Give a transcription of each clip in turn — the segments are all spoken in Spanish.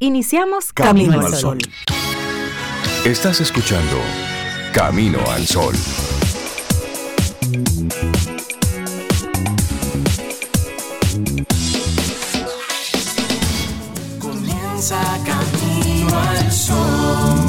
Iniciamos Camino, al Sol. Estás escuchando Camino al Sol. Comienza Camino al Sol.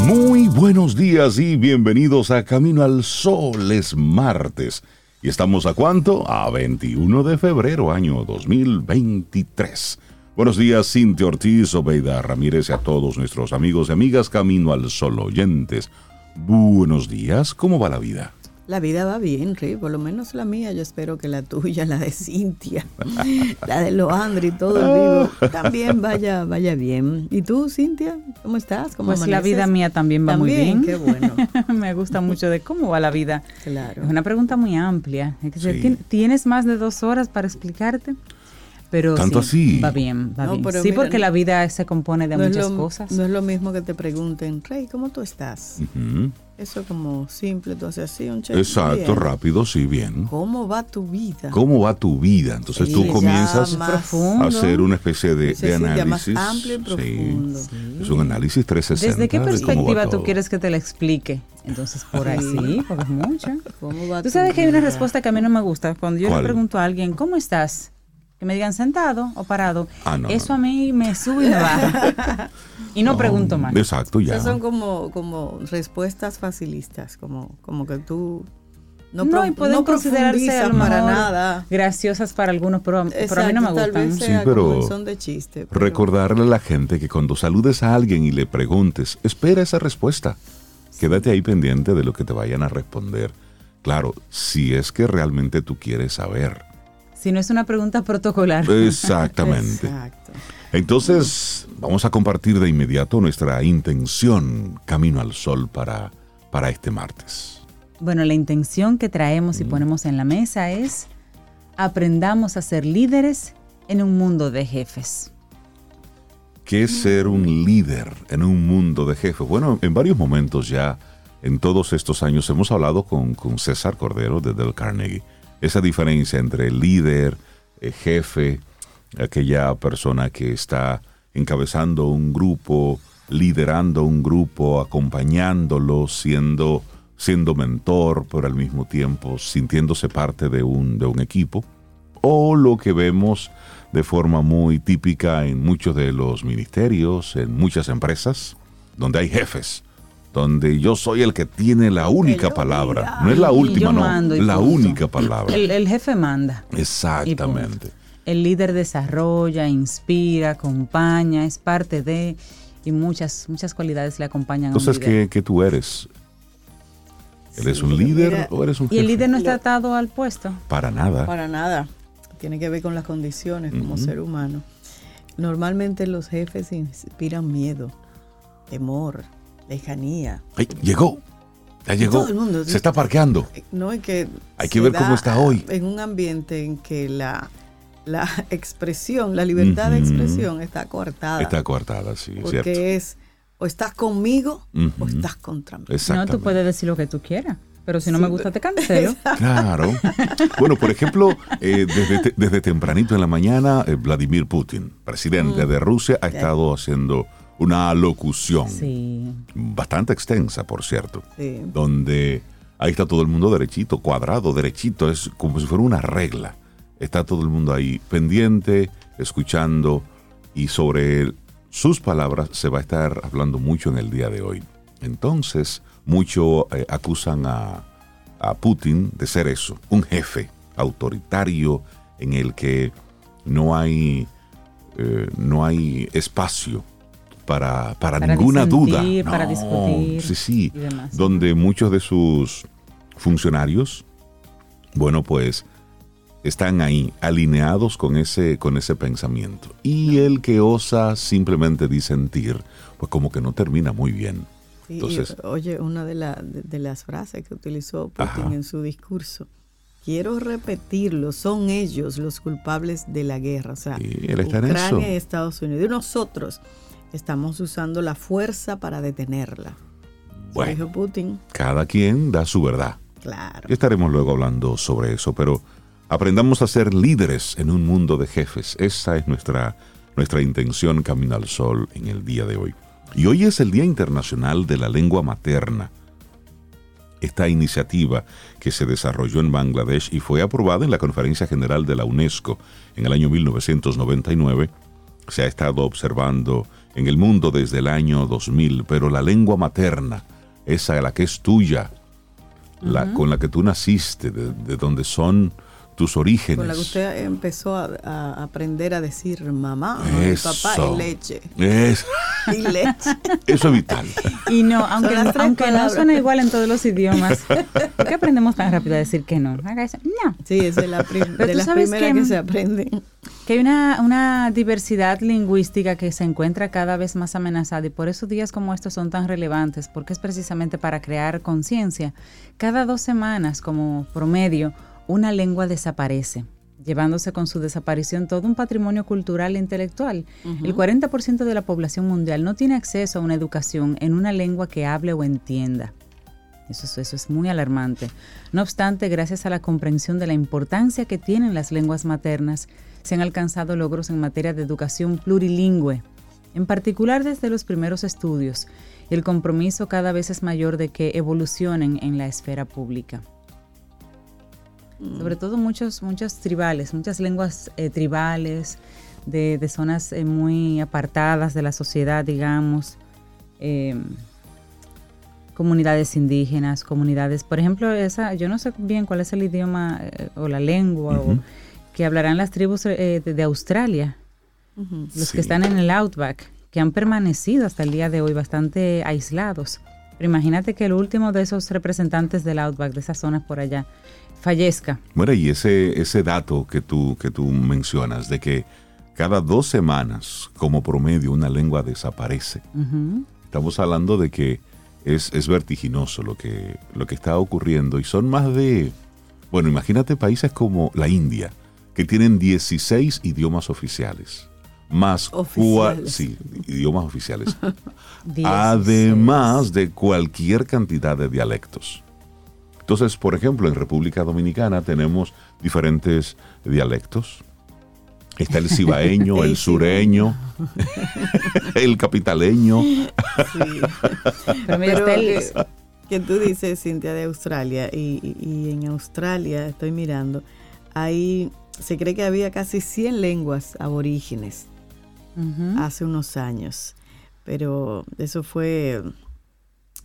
Muy buenos días y bienvenidos a Camino al Sol. Es martes. ¿Y estamos a cuánto? A 21 de febrero, año 2023. Buenos días, Cintia Ortiz, Obeida Ramírez y a todos nuestros amigos y amigas Camino al Sol oyentes. Buenos días, ¿cómo va la vida? La vida va bien, Ri, por lo menos la mía, yo espero que la tuya, la de Cintia, la de Loandri y todo el vivo, también vaya, vaya bien. ¿Y tú, Cintia, cómo estás? ¿Cómo pues la vida mía también va muy bien. Qué bueno. Me gusta mucho de cómo va la vida. Claro. Es una pregunta muy amplia. Sí. ¿Tienes más de dos horas para explicarte? Pero ¿Tanto sí, así? Va bien, va No, bien. pero Sí, mira, porque la vida se compone de No muchas lo- cosas. No es lo mismo que te pregunten, Rey, ¿cómo tú estás? Ujú. Eso como simple, tú haces así, un check. Exacto, bien. rápido, sí, bien. ¿Cómo va tu vida? ¿Cómo va tu vida? Entonces Sí, tú comienzas a hacer una especie de, Sí, de sí, ya más análisis. amplio y Sí. profundo. Es un análisis 360. ¿Desde qué perspectiva tú todo. quieres que te la explique? Entonces, por ahí sí, porque es mucho. ¿Cómo va Tú tu sabes que hay una respuesta que a mí no me gusta. Cuando yo ¿Cuál? le pregunto a alguien, ¿cómo estás? Que me digan sentado o parado. Ah, no, Eso no. a mí me sube y me baja. y no, pregunto más. Exacto, ya. Esas son como, como respuestas facilistas, como, como que tú no, No, pro- y pueden no considerarse a para nada. graciosas para algunos, pero, pero a mí no me gustan. Sí, pero son de chiste. pero- Recordarle a la gente que cuando saludes a alguien y le preguntes, espera esa respuesta. Quédate ahí pendiente de lo que te vayan a responder. Claro, si es que realmente tú quieres saber. Si no es una pregunta protocolar. Exactamente. Exacto. Entonces, vamos a compartir de inmediato nuestra intención Camino al Sol para, para este martes. Bueno, la intención que traemos y ponemos en la mesa es aprendamos a ser líderes en un mundo de jefes. ¿Qué es ser un líder en un mundo de jefes? Bueno, en varios momentos ya, en todos estos años, hemos hablado con, con César Cordero de Del Carnegie. Esa diferencia entre líder, jefe, aquella persona que está encabezando un grupo, liderando un grupo, acompañándolo, siendo, siendo mentor, pero al mismo tiempo sintiéndose parte de un, de un equipo. O lo que vemos de forma muy típica en muchos de los ministerios, en muchas empresas, donde hay jefes, donde yo soy el que tiene la única yo palabra. No es la última, no, la punto. única palabra. El, el jefe manda. Exactamente. El líder desarrolla, inspira, acompaña, es parte de y muchas muchas cualidades le acompañan a Entonces, un líder. ¿qué, qué tú eres? ¿Eres Sí, un líder mira, o eres un Y el jefe? líder no está atado al puesto. Para nada. Para nada. Tiene que ver con las condiciones como ser humano. Normalmente los jefes inspiran miedo, temor, lejanía. Ay, llegó. Ya llegó. todo el mundo- Se está parqueando. No es que Hay que ver cómo está hoy. En un ambiente en que la, la expresión, la libertad de expresión está coartada. Está coartada, sí, porque cierto. es o estás conmigo o estás contra mí. No, tú puedes decir lo que tú quieras. Pero si no me gusta, te cancelo. Claro. Bueno, por ejemplo, eh, desde, te- desde tempranito en la mañana, eh, Vladimir Putin, presidente de Rusia, ha estado haciendo una alocución Sí. bastante extensa, por cierto, Sí. donde ahí está todo el mundo derechito, cuadrado, derechito, es como si fuera una regla. Está todo el mundo ahí pendiente, escuchando y sobre sus palabras se va a estar hablando mucho en el día de hoy. Entonces, muchos eh, acusan a, a Putin de ser eso, un jefe autoritario en el que no hay, eh, no hay espacio para, para, Para ninguna duda. para No, discutir Sí, sí. y demás. Donde muchos de sus funcionarios, bueno, pues están ahí alineados con ese, con ese pensamiento. Y el que osa simplemente disentir, pues como que no termina muy bien. Sí, y, Entonces- oye, una de, la- de- de las frases que utilizó Putin Ajá. en su discurso, quiero repetirlo, son ellos los culpables de la guerra. O sea, Ucrania y Estados Unidos. Y nosotros estamos usando la fuerza para detenerla. Bueno. dijo Putin. Cada quien da su verdad. Claro. Ya estaremos luego hablando sobre eso, pero aprendamos a ser líderes en un mundo de jefes. Esa es nuestra, nuestra intención Camino al Sol en el día de hoy. Y hoy es el Día Internacional de la Lengua Materna. Esta iniciativa que se desarrolló en Bangladesh y fue aprobada en la Conferencia General de la UNESCO en el año 1999, se ha estado observando en el mundo desde el año 2000, pero la lengua materna, esa la que es tuya, la, con la que tú naciste, de, de donde son tus orígenes. Con la que usted empezó a, a aprender a decir mamá, y papá Eso. y leche. Es- Y leche. eso es vital. Y no, aunque, las tres aunque no suena igual en todos los idiomas. ¿Por qué aprendemos tan rápido a decir que no? Eso. No. Sí, es la prim- Pero de las sabes primeras que- que, se aprenden. Que hay una, una diversidad lingüística que se encuentra cada vez más amenazada y por eso días como estos son tan relevantes, porque es precisamente para crear conciencia. Cada dos semanas, como promedio, una lengua desaparece, llevándose con su desaparición todo un patrimonio cultural e intelectual. El 40% de la población mundial no tiene acceso a una educación en una lengua que hable o entienda. Eso, es- eso es muy alarmante. No obstante, gracias a la comprensión de la importancia que tienen las lenguas maternas, se han alcanzado logros en materia de educación plurilingüe, en particular desde los primeros estudios, y el compromiso cada vez es mayor de que evolucionen en la esfera pública. Sobre todo muchos, muchos tribales, muchas lenguas eh, tribales, de, de zonas eh, muy apartadas de la sociedad, digamos. em, comunidades indígenas, comunidades, por ejemplo, esa, yo no sé bien cuál es el idioma eh, o la lengua o- que hablarán las tribus de, de Australia, los Sí. que están en el outback, que han permanecido hasta el día de hoy bastante aislados. Pero imagínate que el último de esos representantes del outback, de esas zonas por allá, fallezca. Bueno, y ese, ese dato que tú, que tú mencionas de que cada dos semanas, como promedio, una lengua desaparece. Estamos hablando de que es, es vertiginoso lo que, lo que está ocurriendo y son más de, bueno, imagínate países como la India, que tienen 16 idiomas oficiales. Más cua- Oficiales. sí, idiomas oficiales. Además de cualquier cantidad de dialectos. Entonces, por ejemplo, en República Dominicana tenemos diferentes dialectos. Está el cibaeño, el sureño, el capitaleño. Sí. Pero mira, Pero está el- que, tú dices, Cintia, de Australia, y, en Australia, estoy mirando, ahí se cree que había casi 100 lenguas aborígenes Hace unos años, pero eso fue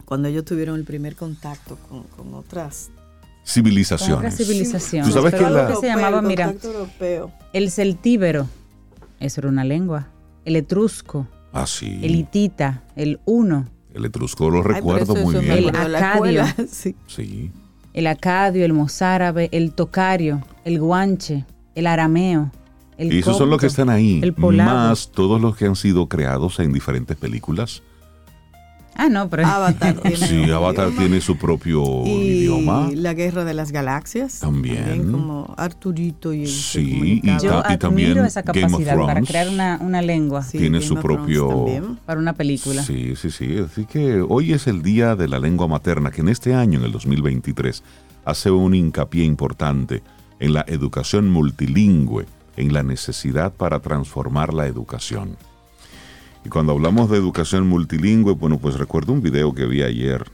cuando ellos tuvieron el primer contacto con, con otras Con otras Civilizaciones. Tú sabes Pero que algo la- que se llamaba, el mira, contacto europeo. el celtíbero, eso era una lengua. El etrusco, Ah, sí. el hitita, el uno, El etrusco lo recuerdo muy bien. la acadio. Sí. el acadio, el mozárabe, el tocario, el guanche, el arameo, el Y esos son los que están ahí, el más todos los que han sido creados en diferentes películas. Ah, no, pero Avatar tiene Sí, Avatar idioma. tiene su propio y idioma. la guerra de las galaxias También. como Arturito y Sí, comunicaba. yo y admiro también esa Game of capacidad para crear una, una lengua Sí, tiene Game su propio- también. para una película. Sí, sí, sí. Así que hoy es el Día de la Lengua Materna, que en este año, en el 2023, hace un hincapié importante en la educación multilingüe, en la necesidad para transformar la educación. Y cuando hablamos de educación multilingüe, bueno, pues recuerdo un video que vi ayer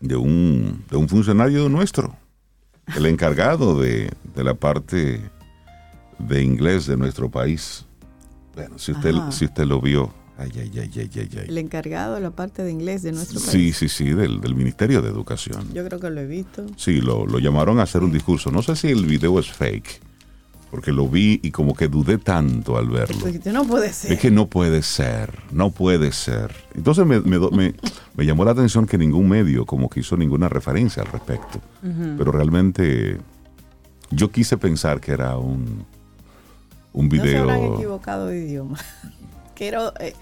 de un, de un funcionario nuestro, el encargado de, de la parte de inglés de nuestro país. Bueno, si usted, Ajá. si usted lo vio, ay, ay, ay, ay, ay, ay. el encargado de la parte de inglés de nuestro Sí, país sí, sí, del, del Ministerio de Educación. yo creo que lo he visto Sí, lo, lo llamaron a hacer un discurso. No sé si el video es fake, porque lo vi y como que dudé tanto al verlo. No puede ser Es que no puede ser, no puede ser. Entonces me, me do- me- me llamó la atención que ningún medio como que hizo ninguna referencia al respecto. Pero realmente yo quise pensar que era un, un no se video habrán equivocado de idioma Quiero, eh,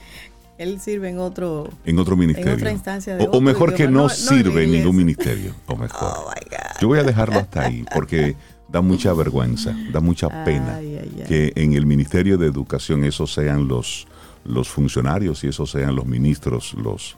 él sirve en otro en otro ministerio. otra instancia de o, o otro mejor que idioma, no, no- no en sirve en ningún ministerio. O mejor. oh my god Yo voy a dejarlo hasta ahí porque da mucha vergüenza, da mucha pena Ay, ay, ay. que en el Ministerio de Educación esos sean los, los funcionarios y esos sean los ministros, los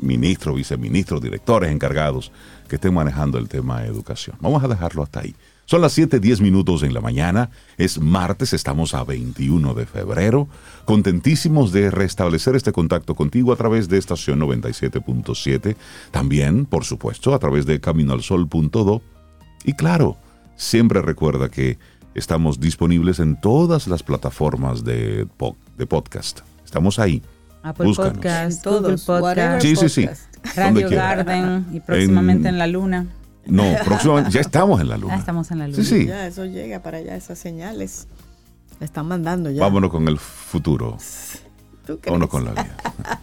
ministros, viceministros, directores encargados que estén manejando el tema de educación. Vamos a dejarlo hasta ahí. Son las 7:10 minutos en la mañana. Es martes, estamos a 21 de febrero. Contentísimos de restablecer este contacto contigo a través de estación 97.7. También, por supuesto, a través de caminoalsol.do. Y claro, siempre recuerda que estamos disponibles en todas las plataformas de, po- de podcast. Estamos ahí. Apple Búscanos. Podcast, Todos, Google Podcast, Sí, sí, sí. podcast. Radio. Garden y próximamente En- en, la Luna. No, próximamente ya estamos en la luna. Ah, estamos en la Luna. Sí, sí. Ya, eso llega para allá, esas señales. La están mandando ya. Vámonos con el futuro. ¿Tú crees? Vámonos con la vida.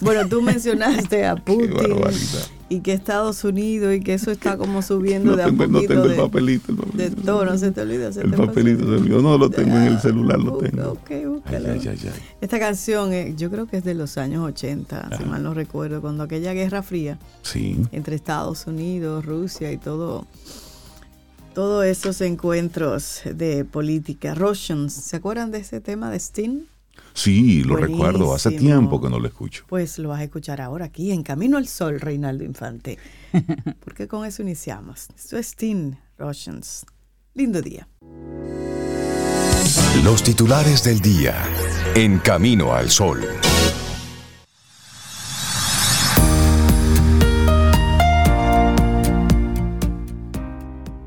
Bueno, tú mencionaste a Putin barbaridad. Y que Estados Unidos y que eso está como subiendo No de a tengo, no poquito tengo el papelito. El de papelito, todo, no se te olvida. se El te papelito se olvidó. No lo tengo en el celular, lo Busca, tengo. ok, búscalo. ay, ay, ay. Esta canción, eh, yo creo que es de los años 80, si mal no recuerdo, cuando aquella guerra fría Sí. entre Estados Unidos, Rusia y todo, todos esos encuentros de política. Russians, ¿se acuerdan de ese tema de Sting? Sí, lo recuerdo. Hace tiempo que no lo escucho. Pues lo vas a escuchar ahora aquí en Camino al Sol, Reinaldo Infante. Porque con eso iniciamos. Esto es Sting Russians. Lindo día. Los titulares del día en Camino al Sol.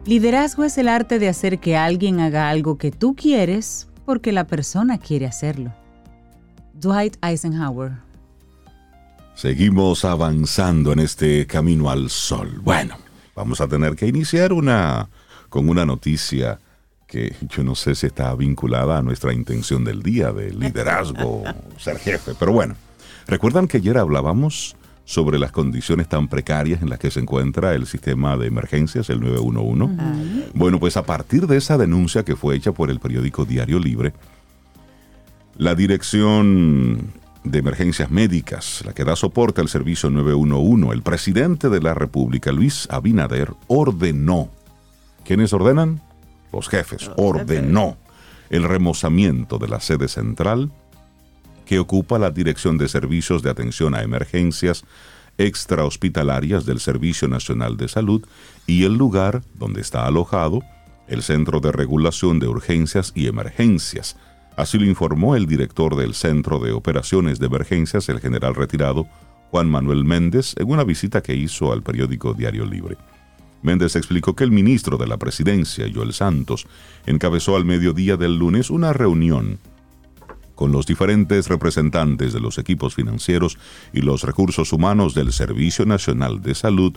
Liderazgo es el arte de hacer que alguien haga algo que tú quieres porque la persona quiere hacerlo. Dwight Eisenhower. Seguimos avanzando en este camino al sol. Bueno, vamos a tener que iniciar una con una noticia que yo no sé si está vinculada a nuestra intención del día de liderazgo, ser jefe, pero bueno. ¿Recuerdan que ayer hablábamos sobre las condiciones tan precarias en las que se encuentra el sistema de emergencias, el 911? Bueno, pues a partir de esa denuncia que fue hecha por el periódico Diario Libre, la Dirección de Emergencias Médicas, la que da soporte al servicio 911, el presidente de la República, Luis Abinader, ordenó. ¿Quiénes ordenan? Los jefes. Ordenó el remozamiento de la sede central que ocupa la Dirección de Servicios de Atención a Emergencias Extrahospitalarias del Servicio Nacional de Salud y el lugar donde está alojado el Centro de Regulación de Urgencias y Emergencias. Así lo informó el director del Centro de Operaciones de Emergencias, el general retirado Juan Manuel Méndez, en una visita que hizo al periódico Diario Libre. Méndez explicó que el ministro de la Presidencia, Joel Santos, encabezó al mediodía del lunes una reunión con los diferentes representantes de los equipos financieros y los recursos humanos del Servicio Nacional de Salud,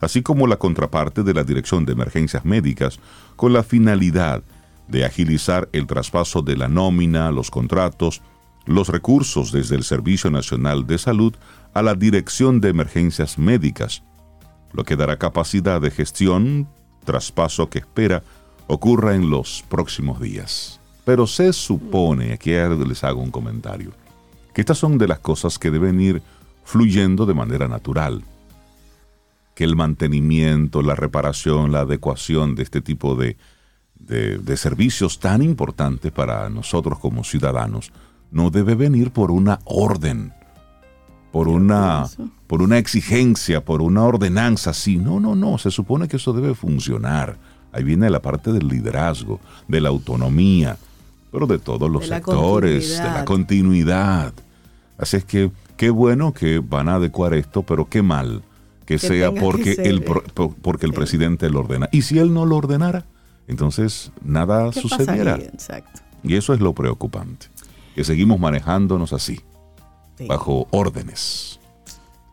así como la contraparte de la Dirección de Emergencias Médicas, con la finalidad de agilizar el traspaso de la nómina, los contratos, los recursos desde el Servicio Nacional de Salud a la Dirección de Emergencias Médicas, lo que dará capacidad de gestión, traspaso que espera ocurra en los próximos días. Pero se supone, aquí les hago un comentario, que estas son de las cosas que deben ir fluyendo de manera natural. Que el mantenimiento, la reparación, la adecuación de este tipo de, de, de servicios tan importantes para nosotros como ciudadanos no debe venir por una orden, por una, por una exigencia, por una ordenanza. Sí, no, no, no. Se supone que eso debe funcionar. Ahí viene la parte del liderazgo, de la autonomía, pero de todos los De la sectores, de la continuidad. Así es que qué bueno que van a adecuar esto, pero qué mal que, Que sea que porque el eh. porque el presidente lo ordena. Y si él no lo ordenara, entonces nada ¿Qué sucediera. pasaría? Exacto. Y eso es lo preocupante, que seguimos manejándonos así, Sí. bajo órdenes.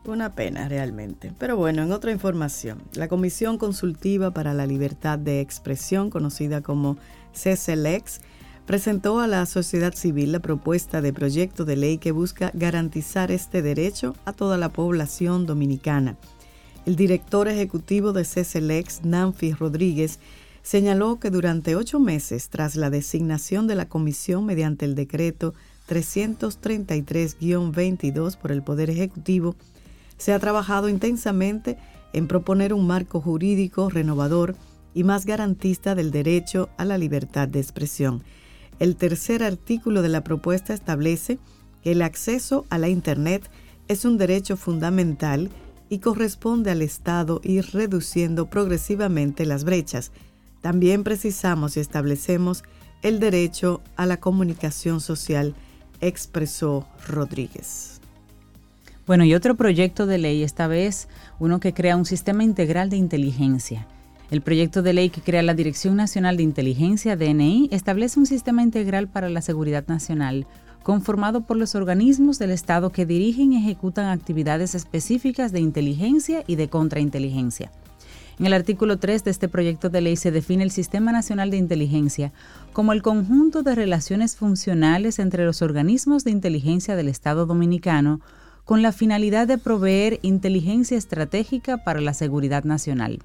Una pena realmente. Pero bueno, en otra información, la Comisión Consultiva para la Libertad de Expresión, conocida como CCLEX, presentó a la sociedad civil la propuesta de proyecto de ley que busca garantizar este derecho a toda la población dominicana. El director ejecutivo de CCLEX, Nanfi Rodríguez, señaló que durante ocho meses tras la designación de la comisión mediante el decreto 333-22 por el Poder Ejecutivo, se ha trabajado intensamente en proponer un marco jurídico renovador y más garantista del derecho a la libertad de expresión. El tercer artículo de la propuesta establece que el acceso a la Internet es un derecho fundamental y corresponde al Estado ir reduciendo progresivamente las brechas. También precisamos y establecemos el derecho a la comunicación social, expresó Rodríguez. Bueno, y otro proyecto de ley, esta vez uno que crea un sistema integral de inteligencia. El proyecto de ley que crea la Dirección Nacional de Inteligencia, DNI, establece un sistema integral para la seguridad nacional, conformado por los organismos del Estado que dirigen y ejecutan actividades específicas de inteligencia y de contrainteligencia. En el artículo 3 de este proyecto de ley se define el Sistema Nacional de Inteligencia como el conjunto de relaciones funcionales entre los organismos de inteligencia del Estado dominicano con la finalidad de proveer inteligencia estratégica para la seguridad nacional.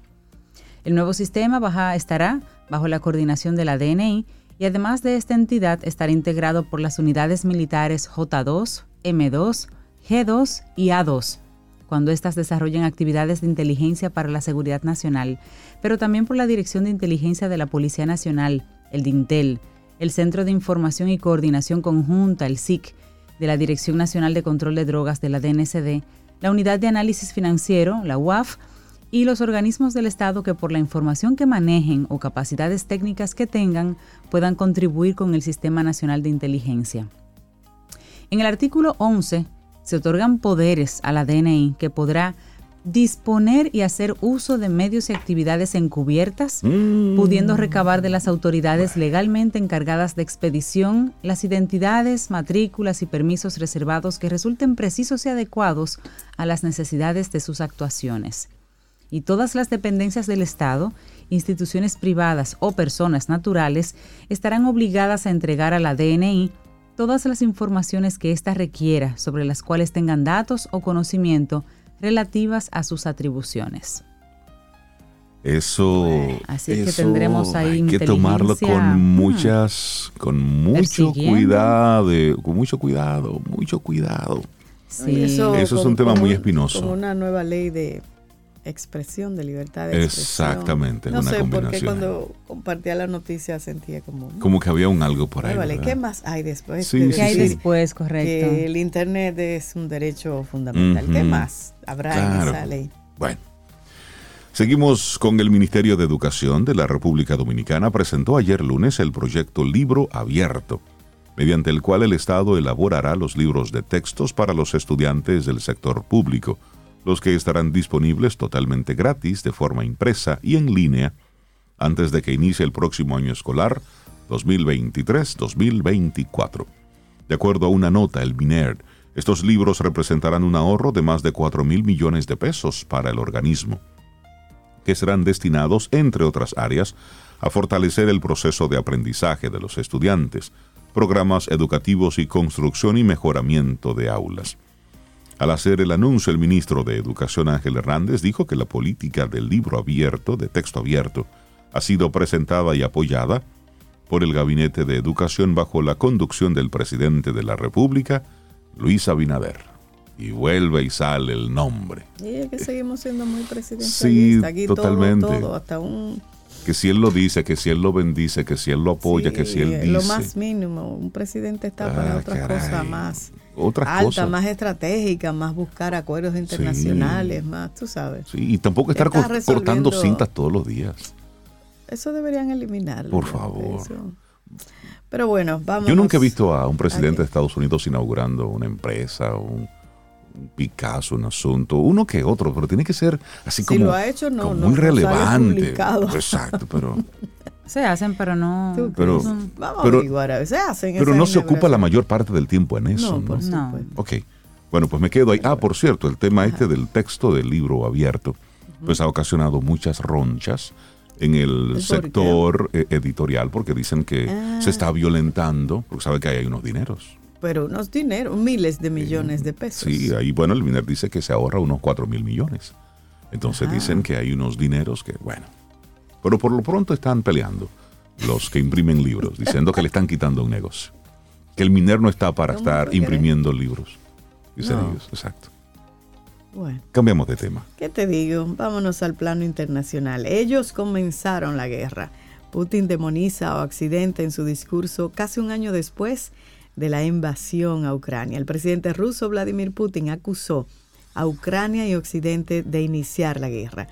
El nuevo sistema estará bajo la coordinación de la DNI y además de esta entidad estará integrado por las unidades militares J2, M2, G2 y A2, cuando éstas desarrollen actividades de inteligencia para la seguridad nacional, pero también por la Dirección de Inteligencia de la Policía Nacional, el DINTEL, el Centro de Información y Coordinación Conjunta, el SIC, de la Dirección Nacional de Control de Drogas de la DNCD, la Unidad de Análisis Financiero, la UAF, y los organismos del Estado que por la información que manejen o capacidades técnicas que tengan puedan contribuir con el Sistema Nacional de Inteligencia. En el artículo 11 se otorgan poderes a la DNI que podrá disponer y hacer uso de medios y actividades encubiertas, mm. pudiendo recabar de las autoridades legalmente encargadas de expedición las identidades, matrículas y permisos reservados que resulten precisos y adecuados a las necesidades de sus actuaciones y todas las dependencias del Estado, instituciones privadas o personas naturales estarán obligadas a entregar a la DNI todas las informaciones que ésta requiera sobre las cuales tengan datos o conocimiento relativas a sus atribuciones. Eso, así que tendremos ahí hay que tomarlo con mm, muchas, con mucho cuidado, con mucho cuidado, mucho cuidado. Sí. Eso, es un tema muy espinoso. Como una nueva ley de expresión, de libertad de expresión. Exactamente, no sé, porque cuando compartía la noticia sentía como... Como que había un algo por ahí. Vale, ¿qué más hay después? Sí, ¿Qué hay después, correcto? Que el Internet es un derecho fundamental. ¿Qué más habrá en esa ley? Bueno. Seguimos con el Ministerio de Educación de la República Dominicana. Presentó ayer lunes el proyecto Libro Abierto, mediante el cual el Estado elaborará los libros de textos para los estudiantes del sector público los que estarán disponibles totalmente gratis de forma impresa y en línea antes de que inicie el próximo año escolar 2023-2024. De acuerdo a una nota, el MINER, estos libros representarán un ahorro de más de 4 mil millones de pesos para el organismo, que serán destinados, entre otras áreas, a fortalecer el proceso de aprendizaje de los estudiantes, programas educativos y construcción y mejoramiento de aulas. Al hacer el anuncio, el ministro de Educación Ángel Hernández dijo que la política del libro abierto, de texto abierto, ha sido presentada y apoyada por el Gabinete de Educación bajo la conducción del presidente de la República, Luis Abinader. Y vuelve y sale el nombre. Y es que seguimos siendo muy presidencialistas. Sí, totalmente. Todo, hasta un que si él lo dice, que si él lo bendice, que si él lo apoya, que si él dice. Lo más mínimo, un presidente está para ah, otras cosas más otras alta, más estratégica, más buscar acuerdos internacionales, más, tú sabes. Sí, y tampoco estar cortando cintas todos los días. Eso deberían eliminarlo. Por favor. Pero bueno, vamos. Yo nunca he visto a un presidente de Estados Unidos inaugurando una empresa, un, un Picasso, un asunto, uno que otro, pero tiene que ser así como, lo ha hecho, no, muy relevante. Exacto, pero Se hacen, pero no. Pero, Vamos a averiguar, se hacen. Pero no se ocupa la mayor parte del tiempo en eso. No, ¿no? Ok. Bueno, pues me quedo ahí. Ah, por cierto, el tema este del texto del libro abierto, pues ha ocasionado muchas ronchas en el sector eh, editorial porque dicen que se está ah. violentando, porque sabe que hay unos dineros. Pero unos dineros, miles de millones de pesos. Sí, ahí, bueno, el MINER dice que se ahorra unos 4 mil millones. Entonces dicen que hay unos dineros que, bueno, pero por lo pronto están peleando los que imprimen libros, diciendo que le están quitando un negocio. Que el minero no está para estar imprimiendo libros. Dicen ellos, exacto. Bueno. Cambiamos de tema. ¿Qué te digo? Vámonos al plano internacional. Ellos comenzaron la guerra. Putin demoniza o accidente en su discurso casi un año después de la invasión a Ucrania. El presidente ruso Vladimir Putin acusó a Ucrania y Occidente de iniciar la guerra.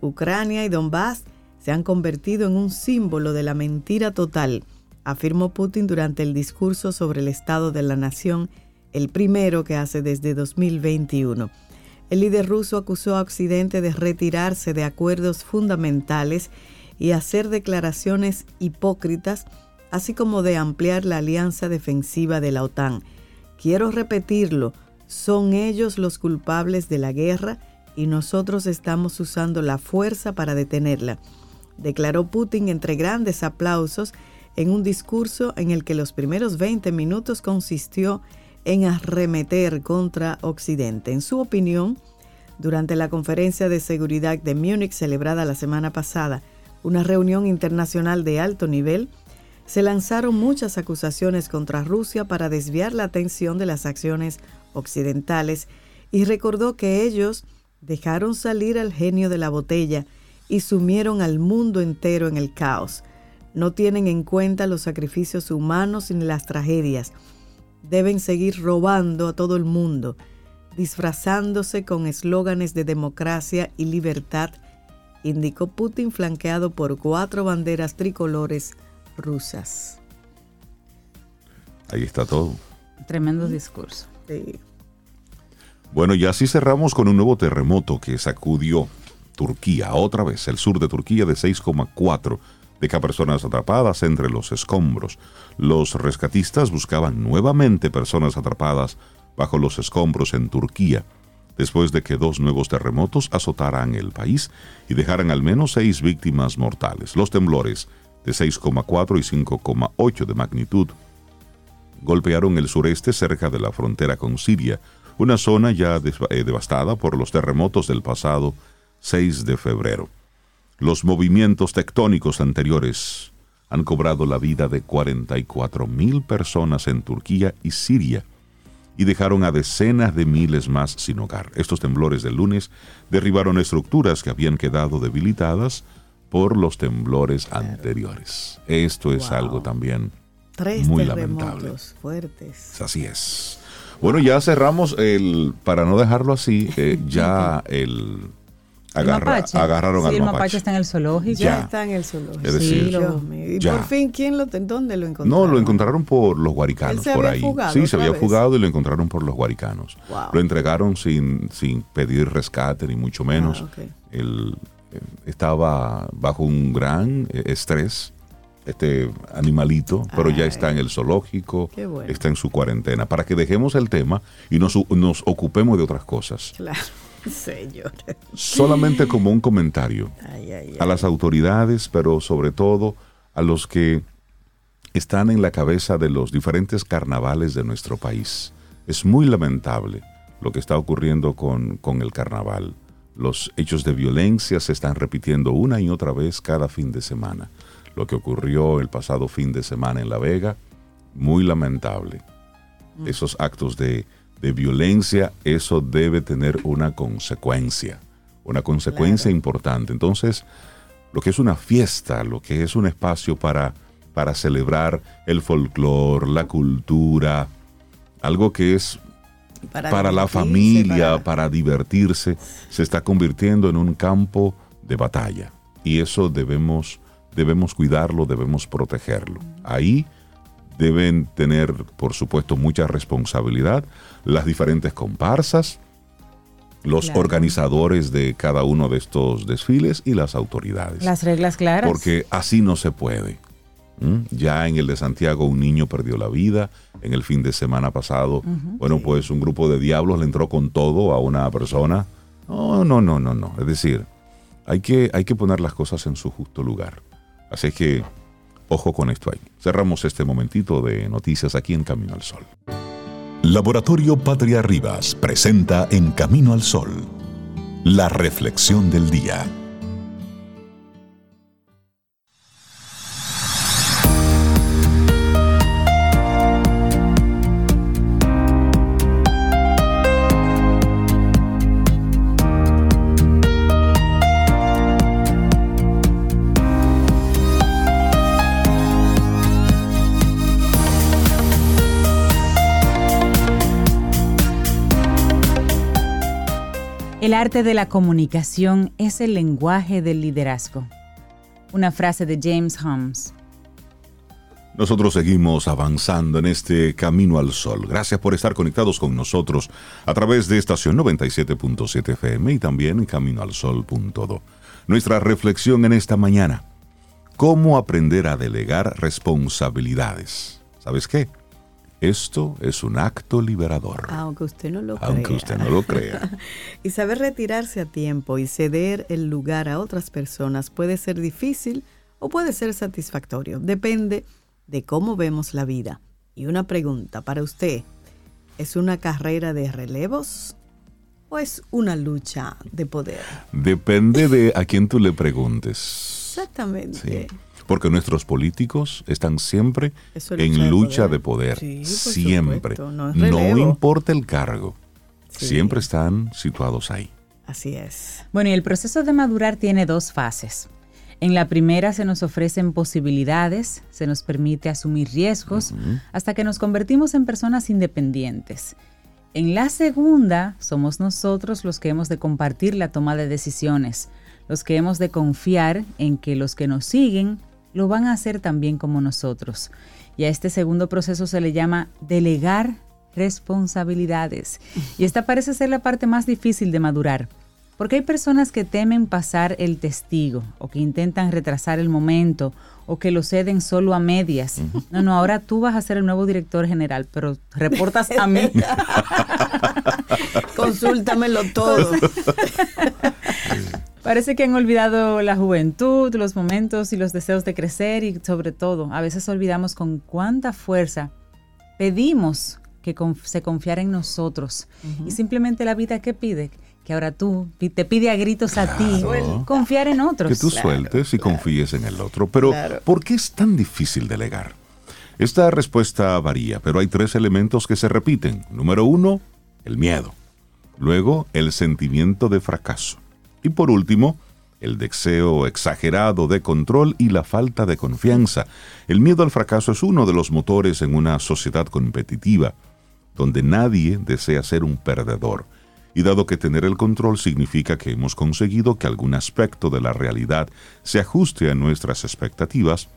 Ucrania y Donbass se han convertido en un símbolo de la mentira total, afirmó Putin durante el discurso sobre el estado de la nación, el primero que hace desde 2021. El líder ruso acusó a Occidente de retirarse de acuerdos fundamentales y hacer declaraciones hipócritas, así como de ampliar la alianza defensiva de la OTAN. Quiero repetirlo, son ellos los culpables de la guerra y nosotros estamos usando la fuerza para detenerla declaró Putin entre grandes aplausos en un discurso en el que los primeros 20 minutos consistió en arremeter contra Occidente. En su opinión, durante la conferencia de seguridad de Múnich celebrada la semana pasada, una reunión internacional de alto nivel, se lanzaron muchas acusaciones contra Rusia para desviar la atención de las acciones occidentales y recordó que ellos dejaron salir al genio de la botella y sumieron al mundo entero en el caos. No tienen en cuenta los sacrificios humanos ni las tragedias. Deben seguir robando a todo el mundo, disfrazándose con eslóganes de democracia y libertad, indicó Putin flanqueado por cuatro banderas tricolores rusas. Ahí está todo. Tremendo discurso. Bueno, y así cerramos con un nuevo terremoto que sacudió Turquía, otra vez el sur de Turquía de 6,4 deja personas atrapadas entre los escombros. Los rescatistas buscaban nuevamente personas atrapadas bajo los escombros en Turquía, después de que dos nuevos terremotos azotaran el país y dejaran al menos seis víctimas mortales. Los temblores de 6,4 y 5,8 de magnitud golpearon el sureste cerca de la frontera con Siria, una zona ya eh, devastada por los terremotos del pasado 6 de febrero. Los movimientos tectónicos anteriores han cobrado la vida de 44 mil personas en Turquía y Siria y dejaron a decenas de miles más sin hogar. Estos temblores del lunes derribaron estructuras que habían quedado debilitadas por los temblores anteriores. Esto es algo también muy lamentable. fuertes. Así es. Bueno, ya cerramos el, para no dejarlo así, eh, ya el agarraron sí, al el mapache. está en el zoológico. Ya, está en el zoológico. Es decir, ¿Y por fin quién lo, dónde lo encontraron? No, lo encontraron por los guaricanos, por ahí. sí, se había fugado y lo encontraron por los guaricanos. Lo entregaron sin, sin pedir rescate ni mucho menos. Ah, eh, estaba bajo un gran eh, estrés este animalito, pero ya está en el zoológico, está en su cuarentena, para que dejemos el tema y nos, nos ocupemos de otras cosas. Claro. Señor. Solamente como un comentario a las autoridades, pero sobre todo a los que están en la cabeza de los diferentes carnavales de nuestro país. Es muy lamentable lo que está ocurriendo con, con el carnaval. Los hechos de violencia se están repitiendo una y otra vez cada fin de semana. Lo que ocurrió el pasado fin de semana en La Vega, muy lamentable. Mm. Esos actos de de violencia, eso debe tener una consecuencia, una consecuencia importante. Entonces, lo que es una fiesta, lo que es un espacio para, para celebrar el folclore, la cultura, algo que es para, la familia, para... divertirse, se está convirtiendo en un campo de batalla. Y eso debemos, debemos cuidarlo, debemos protegerlo. Ahí deben tener, por supuesto, mucha responsabilidad las diferentes comparsas, los organizadores de cada uno de estos desfiles y las autoridades. Las reglas claras. Porque así no se puede. Ya en el de Santiago un niño perdió la vida, en el fin de semana pasado, bueno, pues un grupo de diablos le entró con todo a una persona. No, no, no, no, no. Es decir, hay que, hay que poner las cosas en su justo lugar. Así que Ojo con esto ahí. Cerramos este momentito de noticias aquí en Camino al Sol. Laboratorio Patria Rivas presenta En Camino al Sol la reflexión del día. El arte de la comunicación es el lenguaje del liderazgo. Una frase de James Holmes. Nosotros seguimos avanzando en este camino al sol. Gracias por estar conectados con nosotros a través de estación 97.7 FM y también en caminoalsol.do. Nuestra reflexión en esta mañana. ¿Cómo aprender a delegar responsabilidades? ¿Sabes qué? Esto es un acto liberador. Aunque usted no lo Aunque crea. usted no lo crea. y saber retirarse a tiempo y ceder el lugar a otras personas puede ser difícil o puede ser satisfactorio. Depende de cómo vemos la vida. Y una pregunta para usted. ¿Es una carrera de relevos o es una lucha de poder? Depende de a quién tú le preguntes. Exactamente. Sí. Porque nuestros políticos están siempre es en lucha de poder. poder. Sí, siempre. supuesto, no No importa el cargo. Sí. Siempre están situados ahí. Así es. Bueno, y el proceso de madurar tiene dos fases. En la primera se nos ofrecen posibilidades, se nos permite asumir riesgos, hasta que nos convertimos en personas independientes. En la segunda somos nosotros los que hemos de compartir la toma de decisiones, los que hemos de confiar en que los que nos siguen lo van a hacer también como nosotros. Y a este segundo proceso se le llama delegar responsabilidades. Y esta parece ser la parte más difícil de madurar. Porque hay personas que temen pasar el testigo o que intentan retrasar el momento o que lo ceden solo a medias. No, no, ahora tú vas a ser el nuevo director general, pero reportas a mí. Consúltamelo todo. Parece que han olvidado la juventud, los momentos y los deseos de crecer y sobre todo, a veces olvidamos con cuánta fuerza pedimos que conf- se confiara en nosotros. Y simplemente la vida que pide, que ahora tú te pide a gritos a ti, confiar en otros. Que tú sueltes y confíes en el otro. Pero, Claro. ¿por qué es tan difícil delegar? Esta respuesta varía, pero hay tres elementos que se repiten. Número uno, el miedo. Luego, el sentimiento de fracaso. Y por último, el deseo exagerado de control y la falta de confianza. El miedo al fracaso es uno de los motores en una sociedad competitiva, donde nadie desea ser un perdedor. Y dado que tener el control significa que hemos conseguido que algún aspecto de la realidad se ajuste a nuestras expectativas,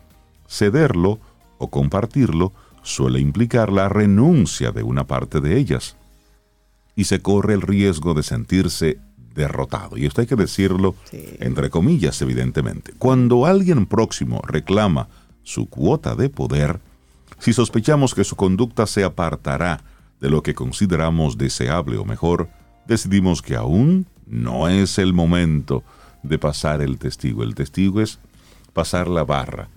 cederlo o compartirlo suele implicar la renuncia de una parte de ellas. Y se corre el riesgo de sentirse derrotado. Y esto hay que decirlo Sí. entre comillas, evidentemente. Cuando alguien próximo reclama su cuota de poder, si sospechamos que su conducta se apartará de lo que consideramos deseable o mejor, decidimos que aún no es el momento de pasar el testigo. El testigo es pasar la barra,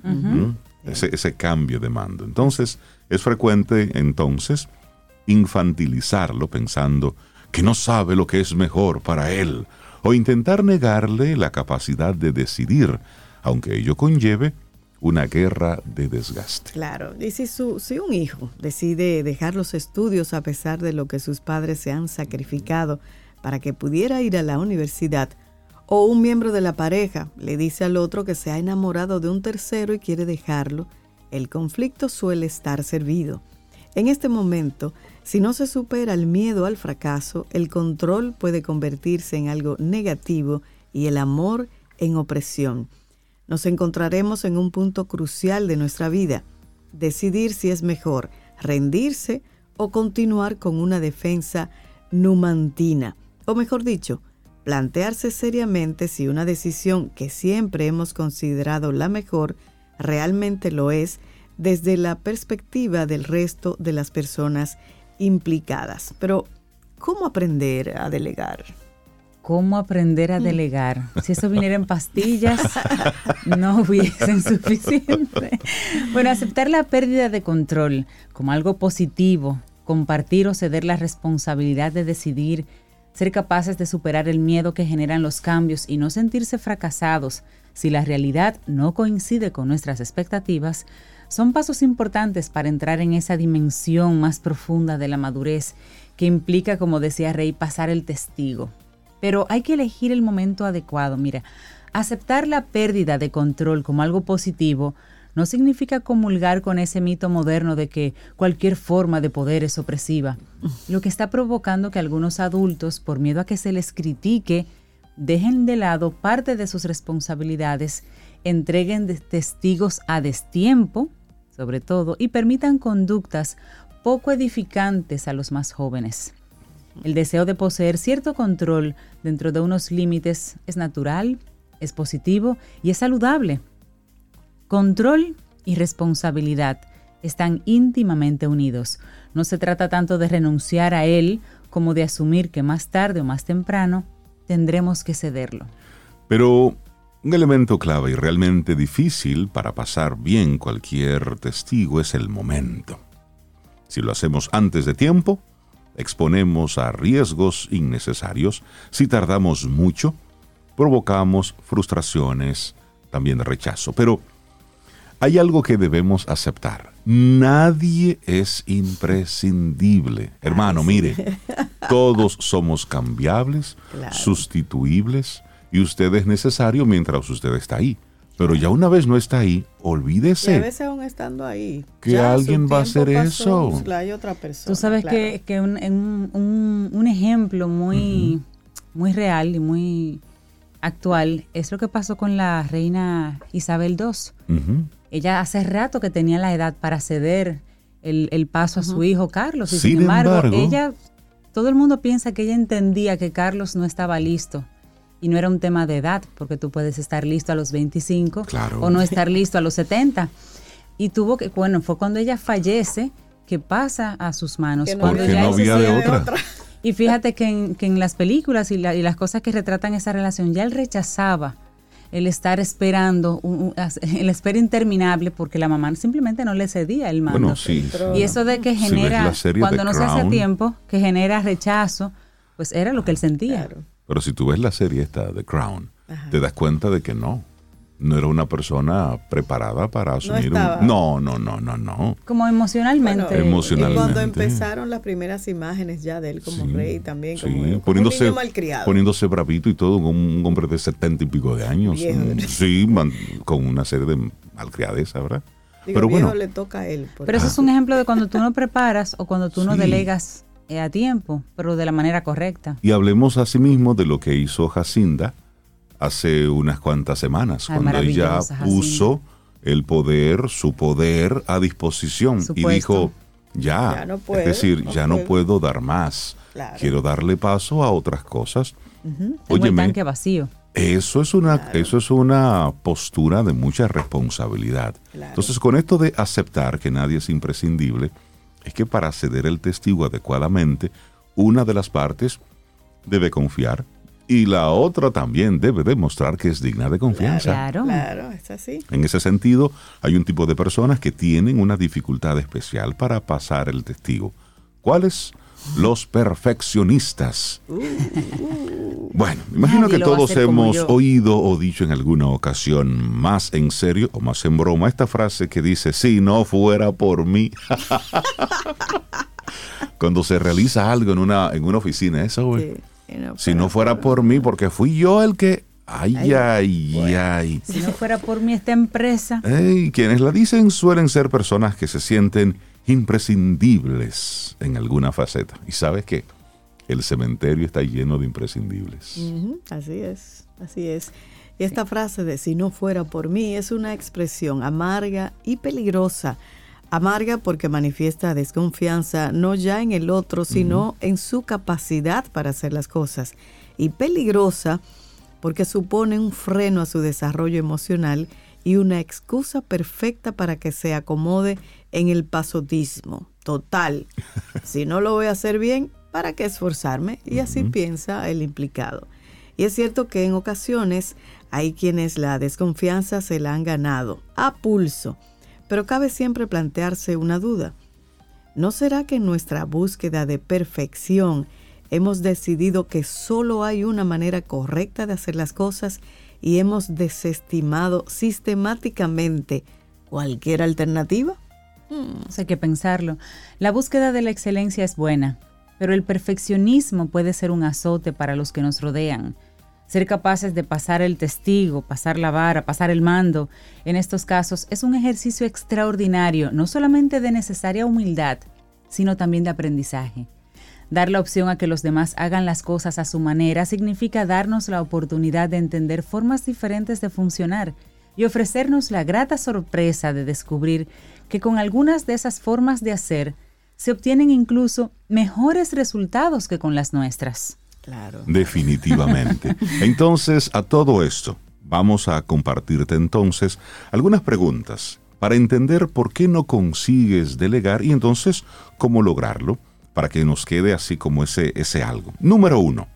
ese, ese cambio de mando. Entonces, es frecuente entonces infantilizarlo pensando que no sabe lo que es mejor para él, o intentar negarle la capacidad de decidir, aunque ello conlleve una guerra de desgaste. Claro, y si, si un hijo decide dejar los estudios a pesar de lo que sus padres se han sacrificado para que pudiera ir a la universidad, o un miembro de la pareja le dice al otro que se ha enamorado de un tercero y quiere dejarlo, el conflicto suele estar servido. En este momento, si no se supera el miedo al fracaso, el control puede convertirse en algo negativo y el amor en opresión. Nos encontraremos en un punto crucial de nuestra vida, decidir si es mejor rendirse o continuar con una defensa numantina, o mejor dicho, plantearse seriamente si una decisión que siempre hemos considerado la mejor realmente lo es desde la perspectiva del resto de las personas implicadas. Pero, ¿cómo aprender a delegar? ¿Cómo aprender a delegar? Si eso viniera en pastillas, no hubiesen suficiente. Bueno, aceptar la pérdida de control como algo positivo, compartir o ceder la responsabilidad de decidir, ser capaces de superar el miedo que generan los cambios y no sentirse fracasados si la realidad no coincide con nuestras expectativas, son pasos importantes para entrar en esa dimensión más profunda de la madurez que implica, como decía Rey, pasar el testigo. Pero hay que elegir el momento adecuado. Mira, aceptar la pérdida de control como algo positivo no significa comulgar con ese mito moderno de que cualquier forma de poder es opresiva, lo que está provocando que algunos adultos, por miedo a que se les critique, dejen de lado parte de sus responsabilidades, entreguen testigos a destiempo, sobre todo, y permitan conductas poco edificantes a los más jóvenes. El deseo de poseer cierto control dentro de unos límites es natural, es positivo y es saludable. Control y responsabilidad están íntimamente unidos. No se trata tanto de renunciar a él como de asumir que más tarde o más temprano tendremos que cederlo. Pero un elemento clave y realmente difícil para pasar bien cualquier testigo es el momento. Si lo hacemos antes de tiempo, exponemos a riesgos innecesarios. Si tardamos mucho, provocamos frustraciones, también rechazo. Pero hay algo que debemos aceptar. Nadie es imprescindible. Hermano, mire, todos somos cambiables, sustituibles, y usted es necesario mientras usted está ahí. Pero ya una vez no está ahí, olvídese. Y a veces aún estando ahí. Que alguien va a hacer eso. Hay otra persona. Tú sabes que, que un, un, un, ejemplo muy, muy real y muy actual es lo que pasó con la reina Isabel II. Ella hace rato que tenía la edad para ceder el, el paso a su hijo Carlos. Y sin, embargo, ella, todo el mundo piensa que ella entendía que Carlos no estaba listo y no era un tema de edad, porque tú puedes estar listo a los 25 o no estar listo a los 70. Y tuvo que, bueno, fue cuando ella fallece que pasa a sus manos. cuando ya no había de otra. Y fíjate que en, que en las películas y, y, las cosas que retratan esa relación, ya él rechazaba el estar esperando, el espera interminable, porque la mamá simplemente no le cedía el mando. Bueno, sí. Y eso de que genera, cuando no se hace tiempo, que genera rechazo, pues era lo que él sentía. Claro. Pero si tú ves la serie esta, The Crown, te das cuenta de que no. No era una persona preparada para asumir no un... No, no, no, no, no. Como emocionalmente. emocionalmente. Y cuando empezaron las primeras imágenes ya de él como rey también, como, poniéndose, un niño malcriado. Poniéndose bravito y todo, con un hombre de setenta y pico de años. Mm, sí, con una serie de malcriadeza, ¿verdad? Pero bueno. le toca a él. Pero eso es un ejemplo de cuando tú no preparas o cuando tú no delegas a tiempo, pero de la manera correcta. Y hablemos asimismo de lo que hizo Jacinda hace unas cuantas semanas, cuando ella puso el poder, su poder a disposición. Y dijo, ya, es decir, ya no puedo dar más, quiero darle paso a otras cosas. Oye, tanque vacío. Eso es una, eso es una postura de mucha responsabilidad. Entonces, con esto de aceptar que nadie es imprescindible, es que para ceder el testigo adecuadamente, una de las partes debe confiar y la otra también debe demostrar que es digna de confianza. Claro, claro, es así. En ese sentido, hay un tipo de personas que tienen una dificultad especial para pasar el testigo. ¿Cuáles? Los perfeccionistas. Uh, uh. Bueno, imagino que todos hemos oído o dicho en alguna ocasión, más en serio o más en broma, esta frase que dice, si no fuera por mí. Cuando se realiza algo en una, en una oficina, eso, güey. si no fuera por mí, porque fui yo el que Ay, ay, ay, Si no fuera por mí esta empresa. quienes la dicen suelen ser personas que se sienten imprescindibles en alguna faceta. ¿Y sabes qué? El cementerio está lleno de imprescindibles. así es, así es. Y esta frase de si no fuera por mí es una expresión amarga y peligrosa. Amarga porque manifiesta desconfianza no ya en el otro, sino en su capacidad para hacer las cosas. Y peligrosa porque supone un freno a su desarrollo emocional y una excusa perfecta para que se acomode en el pasotismo. Total, si no lo voy a hacer bien, ¿para qué esforzarme? Y así piensa el implicado. Y es cierto que en ocasiones hay quienes la desconfianza se la han ganado a pulso, pero cabe siempre plantearse una duda. ¿No será que en nuestra búsqueda de perfección hemos decidido que solo hay una manera correcta de hacer las cosas y hemos desestimado sistemáticamente cualquier alternativa? Hmm, hay que pensarlo. La búsqueda de la excelencia es buena, pero el perfeccionismo puede ser un azote para los que nos rodean. Ser capaces de pasar el testigo, pasar la vara, pasar el mando, en estos casos es un ejercicio extraordinario, no solamente de necesaria humildad, sino también de aprendizaje. Dar la opción a que los demás hagan las cosas a su manera significa darnos la oportunidad de entender formas diferentes de funcionar y ofrecernos la grata sorpresa de descubrir que con algunas de esas formas de hacer se obtienen incluso mejores resultados que con las nuestras. Claro. Definitivamente. Entonces, a todo esto, vamos a compartirte entonces algunas preguntas para entender por qué no consigues delegar y entonces cómo lograrlo para que nos quede así como ese, ese algo. Número uno,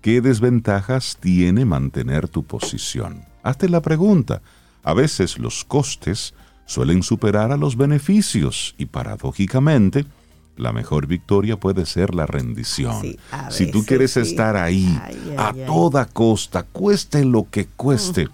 ¿qué desventajas tiene mantener tu posición? Hazte la pregunta. A veces los costes suelen superar a los beneficios y paradójicamente, la mejor victoria puede ser la rendición. Sí, si tú quieres sí. estar ahí Ay, a ay. toda costa, cueste lo que cueste,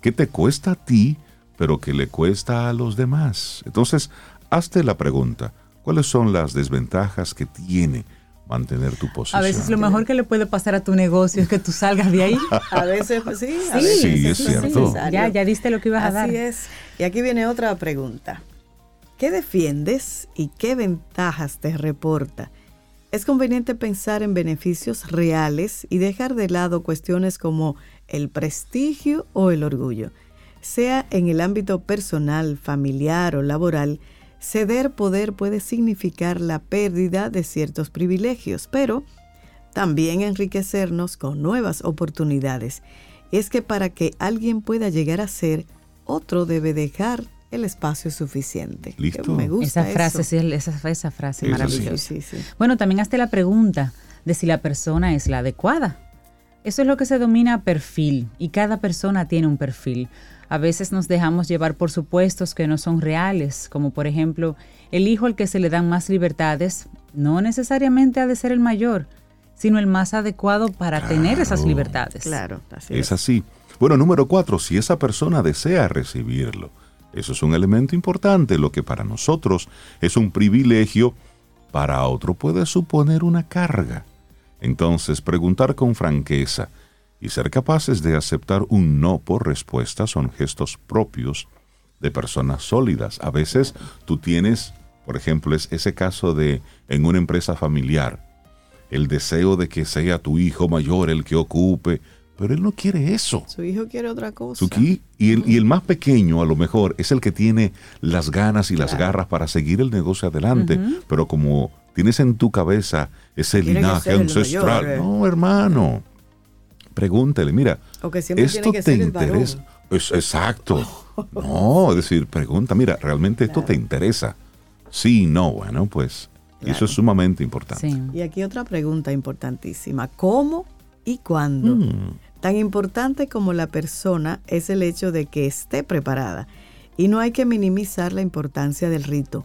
¿qué te cuesta a ti, pero que le cuesta a los demás? Entonces, hazte la pregunta, ¿cuáles son las desventajas que tiene mantener tu posición? A veces lo mejor que le puede pasar a tu negocio es que tú salgas de ahí. A veces, pues, sí, a Sí, veces Sí, es cierto. necesario. Ya, ya diste lo que ibas a dar. Así es. Y aquí viene otra pregunta. ¿Qué defiendes y qué ventajas te reporta? Es conveniente pensar en beneficios reales y dejar de lado cuestiones como el prestigio o el orgullo. Sea en el ámbito personal, familiar o laboral, ceder poder puede significar la pérdida de ciertos privilegios, pero también enriquecernos con nuevas oportunidades. Y es que para que alguien pueda llegar a ser, otro debe dejar el espacio suficiente. Listo. Me gusta Esa frase, eso. sí, esa, esa frase Eso maravillosa. Sí, sí, sí. Bueno, también hazte la pregunta de si la persona es la adecuada. Eso es lo que se domina perfil y cada persona tiene un perfil. A veces nos dejamos llevar por supuestos que no son reales, como por ejemplo, el hijo al que se le dan más libertades no necesariamente ha de ser el mayor, sino el más adecuado para tener esas libertades. Claro, así Es así. Bueno, número cuatro, si esa persona desea recibirlo. Eso es un elemento importante. Lo que para nosotros es un privilegio, para otro puede suponer una carga. Entonces, preguntar con franqueza y ser capaces de aceptar un no por respuesta son gestos propios de personas sólidas. A veces tú tienes, por ejemplo, es ese caso de en una empresa familiar, el deseo de que sea tu hijo mayor el que ocupe, pero él no quiere eso. Su hijo quiere otra cosa. Y el, y el más pequeño a lo mejor es el que tiene las ganas y las Claro. garras para seguir el negocio adelante, pero como tienes en tu cabeza ese linaje ancestral, mayor, eh. no hermano, pregúntele, mira, O que siempre esto tiene que te ser el varón. interesa, Es- exacto, no, es decir, pregunta, mira, realmente esto te interesa, sí, no, bueno, pues eso es sumamente importante. Sí. Y aquí otra pregunta importantísima. ¿Cómo y cuándo? Mm. Tan importante como la persona es el hecho de que esté preparada. Y no hay que minimizar la importancia del rito.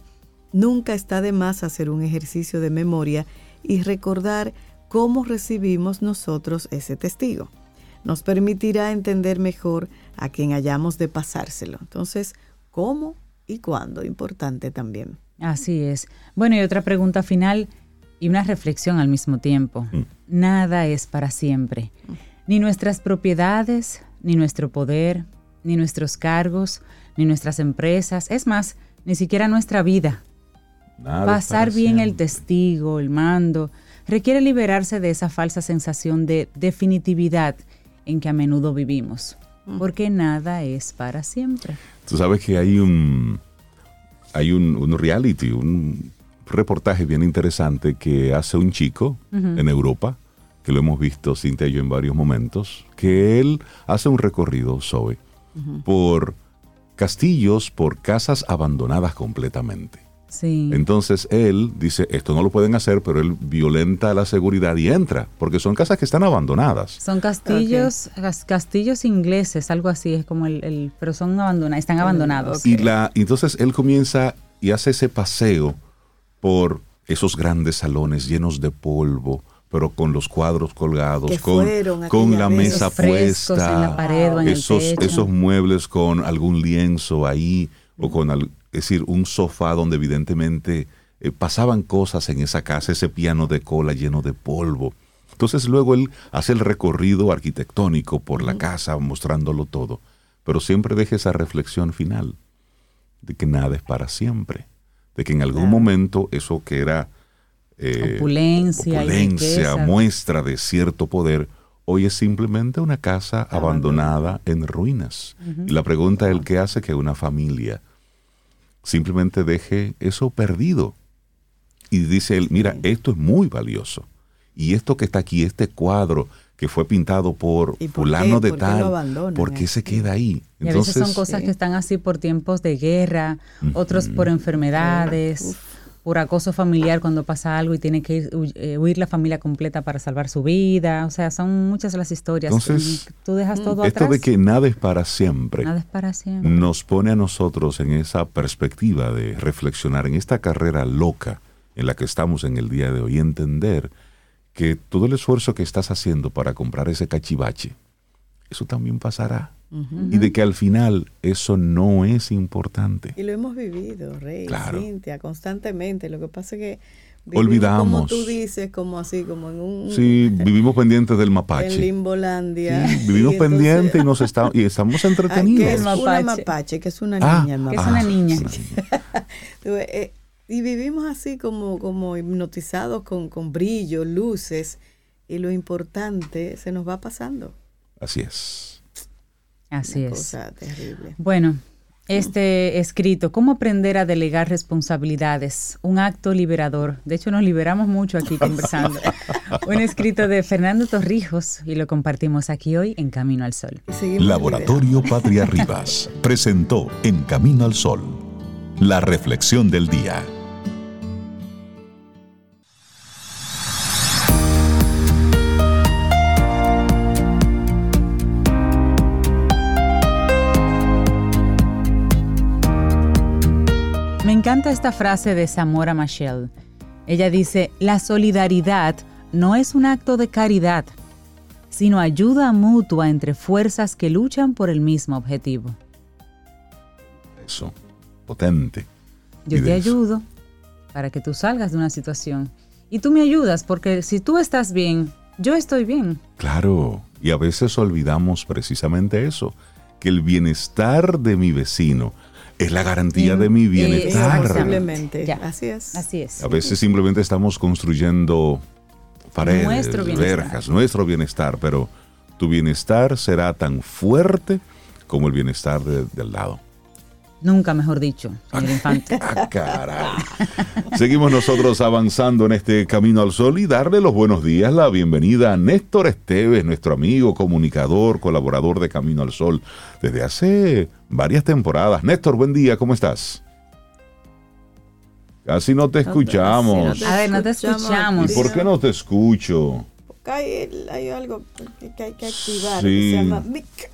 Nunca está de más hacer un ejercicio de memoria y recordar cómo recibimos nosotros ese testigo. Nos permitirá entender mejor a quien hayamos de pasárselo. Entonces, ¿cómo y cuándo? Importante también. Así es. Bueno, y otra pregunta final y una reflexión al mismo tiempo. Mm. Nada es para siempre. Ni nuestras propiedades, ni nuestro poder, ni nuestros cargos, ni nuestras empresas, es más, ni siquiera nuestra vida. Nada Pasar bien el testigo, el mando, requiere liberarse de esa falsa sensación de definitividad en que a menudo vivimos, porque nada es para siempre. Tú sabes que hay un hay un, un reality, un reportaje bien interesante que hace un chico en Europa, que lo hemos visto Cintia y yo en varios momentos, que él hace un recorrido, Zoe, por castillos, por casas abandonadas completamente. Sí. Entonces él dice, esto no lo pueden hacer, pero él violenta la seguridad y entra, porque son casas que están abandonadas. Son castillos, cas- castillos ingleses, algo así, es como el, el- pero son abandonados, están abandonados. Y la, entonces él comienza y hace ese paseo por esos grandes salones llenos de polvo, pero con los cuadros colgados, con, con la vez. mesa puesta, en la pared o en el esos, techo. esos muebles con algún lienzo ahí, o con, al- es decir, un sofá donde evidentemente eh, pasaban cosas en esa casa, ese piano de cola lleno de polvo. Entonces luego él hace el recorrido arquitectónico por la casa, mostrándolo todo, pero siempre deja esa reflexión final de que nada es para siempre, de que en algún momento eso que era eh, opulencia, opulencia muestra de cierto poder, hoy es simplemente una casa abandonada. en ruinas. Y la pregunta es el que hace que una familia simplemente deje eso perdido. Y dice él, mira, esto es muy valioso. Y esto que está aquí, este cuadro que fue pintado por fulano de tal, ¿por qué se queda ahí? y a veces son cosas que están así por tiempos de guerra, otros por enfermedades por acoso familiar cuando pasa algo y tiene que ir, eh, huir la familia completa para salvar su vida. O sea, son muchas las historias. Entonces, tú dejas todo esto de que nada es para siempre. Nada es para siempre. Nos pone a nosotros en esa perspectiva de reflexionar en esta carrera loca en la que estamos en el día de hoy, entender que todo el esfuerzo que estás haciendo para comprar ese cachivache, eso también pasará y de que al final eso no es importante. Y lo hemos vivido, Rey, Cintia, constantemente. Lo que pasa es que olvidamos. Como tú dices, como así, como en un... Sí, vivimos pendientes del mapache. En Limbolandia. vivimos pendientes y, nos estamos y estamos entretenidos. ¿Qué es una mapache? Que es una ah, niña. que es una niña. Eh, y vivimos así como, como hipnotizados con, con brillo, luces, y lo importante se nos va pasando. Así es. Así es. Bueno, este escrito, ¿Cómo aprender a delegar responsabilidades? Un acto liberador. De hecho, nos liberamos mucho aquí conversando. Un escrito de Fernando Torrijos y lo compartimos aquí hoy en Camino al Sol. Laboratorio Patria Rivas presentó En Camino al Sol la reflexión del día. Encanta esta frase de Samora Machel. Ella dice, la solidaridad no es un acto de caridad, sino ayuda mutua entre fuerzas que luchan por el mismo objetivo. Eso, potente. Yo te ayudo para que tú salgas de una situación. Y tú me ayudas porque si tú estás bien, yo estoy bien. Claro, y a veces olvidamos precisamente eso, que el bienestar de mi vecino es la garantía de mi bienestar. Simplemente. Así es. Así es. A veces simplemente estamos construyendo paredes, nuestro verjas, nuestro bienestar, pero tu bienestar será tan fuerte como el bienestar del lado. Nunca mejor dicho, señor Infante. ah, caray. Seguimos nosotros avanzando en este camino al sol y darle los buenos días, la bienvenida a Néstor Esteves, nuestro amigo, comunicador, colaborador de Camino al Sol desde hace varias temporadas. Néstor, buen día, ¿cómo estás? Casi no te escuchamos. a ver, no te escuchamos. ¿Y por qué no te escucho? Hay, algo que hay que activar se llama mic.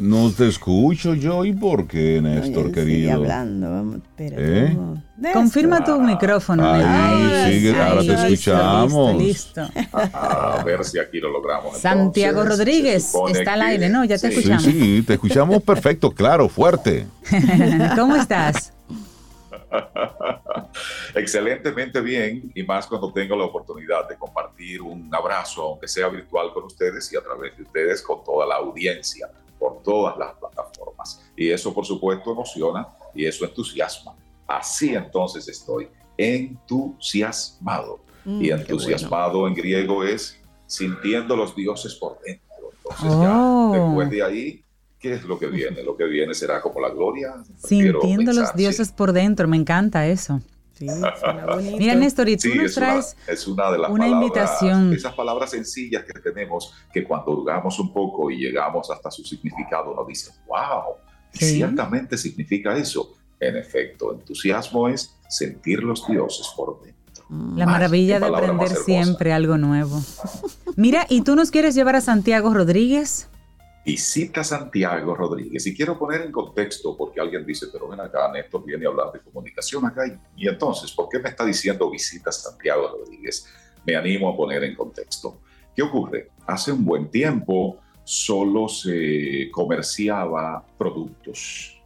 No te escucho yo. ¿Y por qué, Néstor, querido? hablando. Vamos, ¿Eh? Confirma tu micrófono. Ahí, ahora te escuchamos. Listo, A ver si aquí lo logramos. Santiago Rodríguez está al aire, ¿no? Ya te escuchamos. Sí, sí, te escuchamos perfecto, claro, fuerte. ¿Cómo estás? Excelentemente bien y más cuando tengo la oportunidad de compartir un abrazo, aunque sea virtual con ustedes y a través de ustedes con toda la audiencia, por todas las plataformas. Y eso por supuesto emociona y eso entusiasma. Así entonces estoy entusiasmado. Mm, y entusiasmado en griego es sintiendo los dioses por dentro. Entonces ya oh. después de ahí ¿Qué es lo que viene? Lo que viene será como la gloria. Sintiendo los dioses por dentro, me encanta eso. Sí, Mira, Néstor, y tú nos traes una, es una, de las una invitación. Esas palabras sencillas que tenemos, que cuando hurgamos un poco y llegamos hasta su significado, nos dicen, wow, ciertamente significa eso. En efecto, entusiasmo es sentir los dioses por dentro. La maravilla de aprender siempre algo nuevo. Mira, ¿y tú nos quieres llevar a Santiago Rodríguez? Visita Santiago Rodríguez. Y quiero poner en contexto, porque alguien dice, pero ven acá, Néstor viene a hablar de comunicación acá. Y, entonces, ¿por qué me está diciendo visita Santiago Rodríguez? Me animo a poner en contexto. ¿Qué ocurre? Hace un buen tiempo solo se comerciaba productos.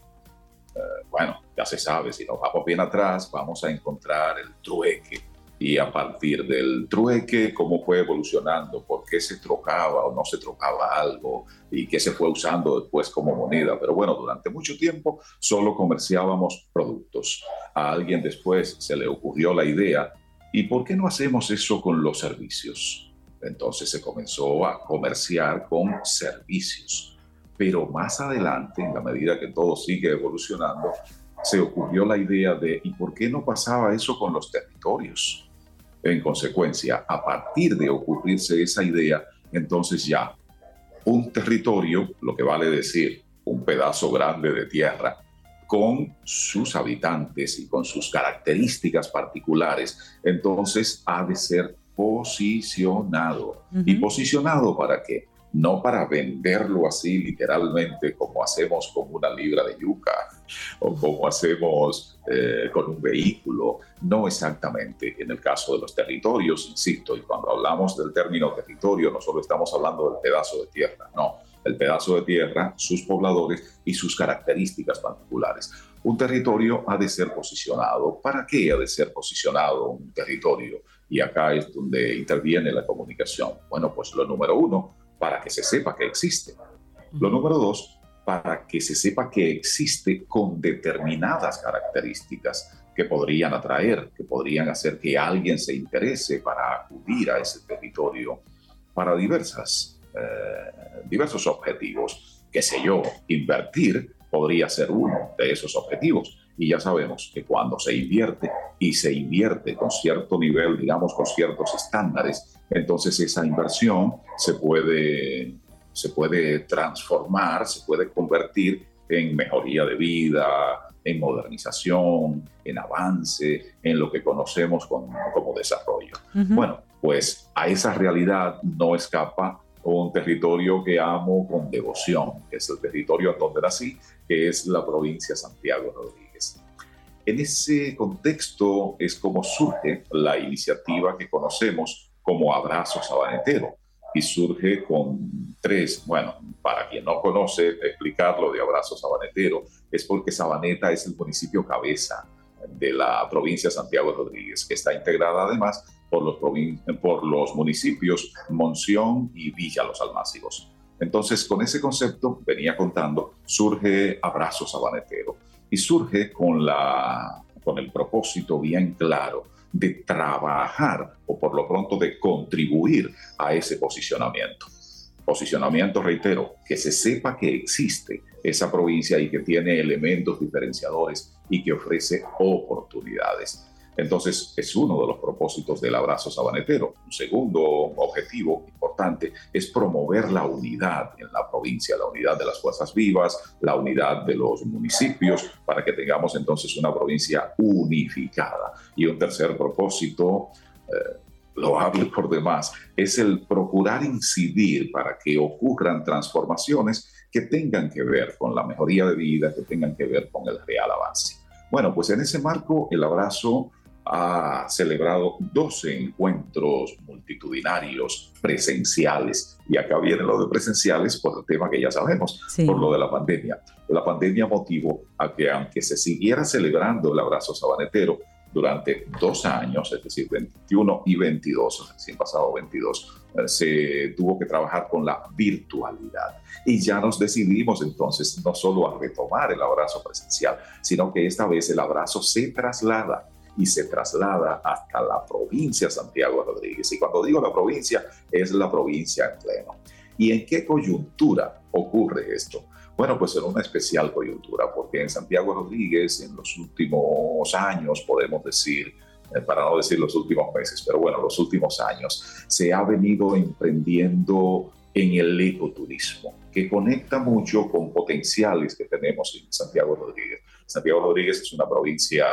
Eh, bueno, ya se sabe, si nos vamos bien atrás, vamos a encontrar el trueque, y a partir del trueque, cómo fue evolucionando, por qué se trocaba o no se trocaba algo y qué se fue usando después como moneda. Pero bueno, durante mucho tiempo solo comerciábamos productos. A alguien después se le ocurrió la idea, ¿y por qué no hacemos eso con los servicios? Entonces se comenzó a comerciar con servicios. Pero más adelante, en la medida que todo sigue evolucionando, se ocurrió la idea de ¿y por qué no pasaba eso con los territorios? En consecuencia, a partir de ocurrirse esa idea, entonces ya un territorio, lo que vale decir un pedazo grande de tierra, con sus habitantes y con sus características particulares, entonces ha de ser posicionado. ¿Y posicionado para qué? No para venderlo así literalmente como hacemos con una libra de yuca o como hacemos eh, con un vehículo, no exactamente en el caso de los territorios, insisto, y cuando hablamos del término territorio no solo estamos hablando del pedazo de tierra, no, el pedazo de tierra, sus pobladores y sus características particulares. Un territorio ha de ser posicionado. ¿Para qué ha de ser posicionado un territorio? Y acá es donde interviene la comunicación. Bueno, pues lo número uno, para que se sepa que existe. Lo número dos, para que se sepa que existe con determinadas características que podrían atraer, que podrían hacer que alguien se interese para acudir a ese territorio para diversas, eh, diversos objetivos. Qué sé yo, invertir podría ser uno de esos objetivos. Y ya sabemos que cuando se invierte y se invierte con cierto nivel, digamos, con ciertos estándares, entonces esa inversión se puede, se puede transformar, se puede convertir en mejoría de vida, en modernización, en avance, en lo que conocemos como, como desarrollo. Bueno, pues a esa realidad no escapa un territorio que amo con devoción, que es el territorio donde nací, que es la provincia Santiago Rodríguez. En ese contexto es como surge la iniciativa que conocemos como Abrazo Sabanetero y surge con tres, bueno, para quien no conoce, explicarlo de Abrazo Sabanetero es porque Sabaneta es el municipio cabeza de la provincia de Santiago Rodríguez, que está integrada además por los, por los municipios Monción y Villa Los Almácigos. Entonces, con ese concepto, venía contando, surge Abrazo Sabanetero y surge con, la, con el propósito bien claro de trabajar o por lo pronto de contribuir a ese posicionamiento. Posicionamiento, reitero, que se sepa que existe esa provincia y que tiene elementos diferenciadores y que ofrece oportunidades. Entonces, es uno de los propósitos del abrazo sabanetero. Un segundo objetivo importante es promover la unidad en la provincia, la unidad de las fuerzas vivas, la unidad de los municipios, para que tengamos entonces una provincia unificada. Y un tercer propósito, eh, lo hablo por demás, es el procurar incidir para que ocurran transformaciones que tengan que ver con la mejoría de vida, que tengan que ver con el real avance. Bueno, pues en ese marco el abrazo ha celebrado 12 encuentros multitudinarios presenciales. Y acá viene lo de presenciales por el tema que ya sabemos, por lo de la pandemia. La pandemia motivó a que aunque se siguiera celebrando el abrazo sabanetero durante dos años, es decir, 21 y 22, recién pasado 22, eh, se tuvo que trabajar con la virtualidad. Y ya nos decidimos entonces no solo a retomar el abrazo presencial, sino que esta vez el abrazo se traslada y se traslada hasta la provincia Santiago Rodríguez. Y cuando digo la provincia, es la provincia en pleno. ¿Y en qué coyuntura ocurre esto? Bueno, pues en una especial coyuntura, porque en Santiago Rodríguez, en los últimos años, podemos decir, eh, para no decir los últimos meses, pero bueno, los últimos años, se ha venido emprendiendo en el ecoturismo, que conecta mucho con potenciales que tenemos en Santiago Rodríguez. Santiago Rodríguez es una provincia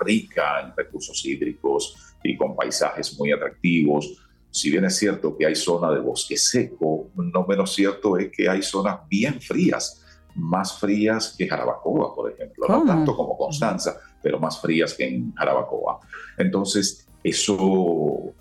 rica en recursos hídricos y con paisajes muy atractivos. Si bien es cierto que hay zona de bosque seco, no menos cierto es que hay zonas bien frías, más frías que Jarabacoa, por ejemplo. No tanto como Constanza, pero más frías que en Jarabacoa. Entonces, eso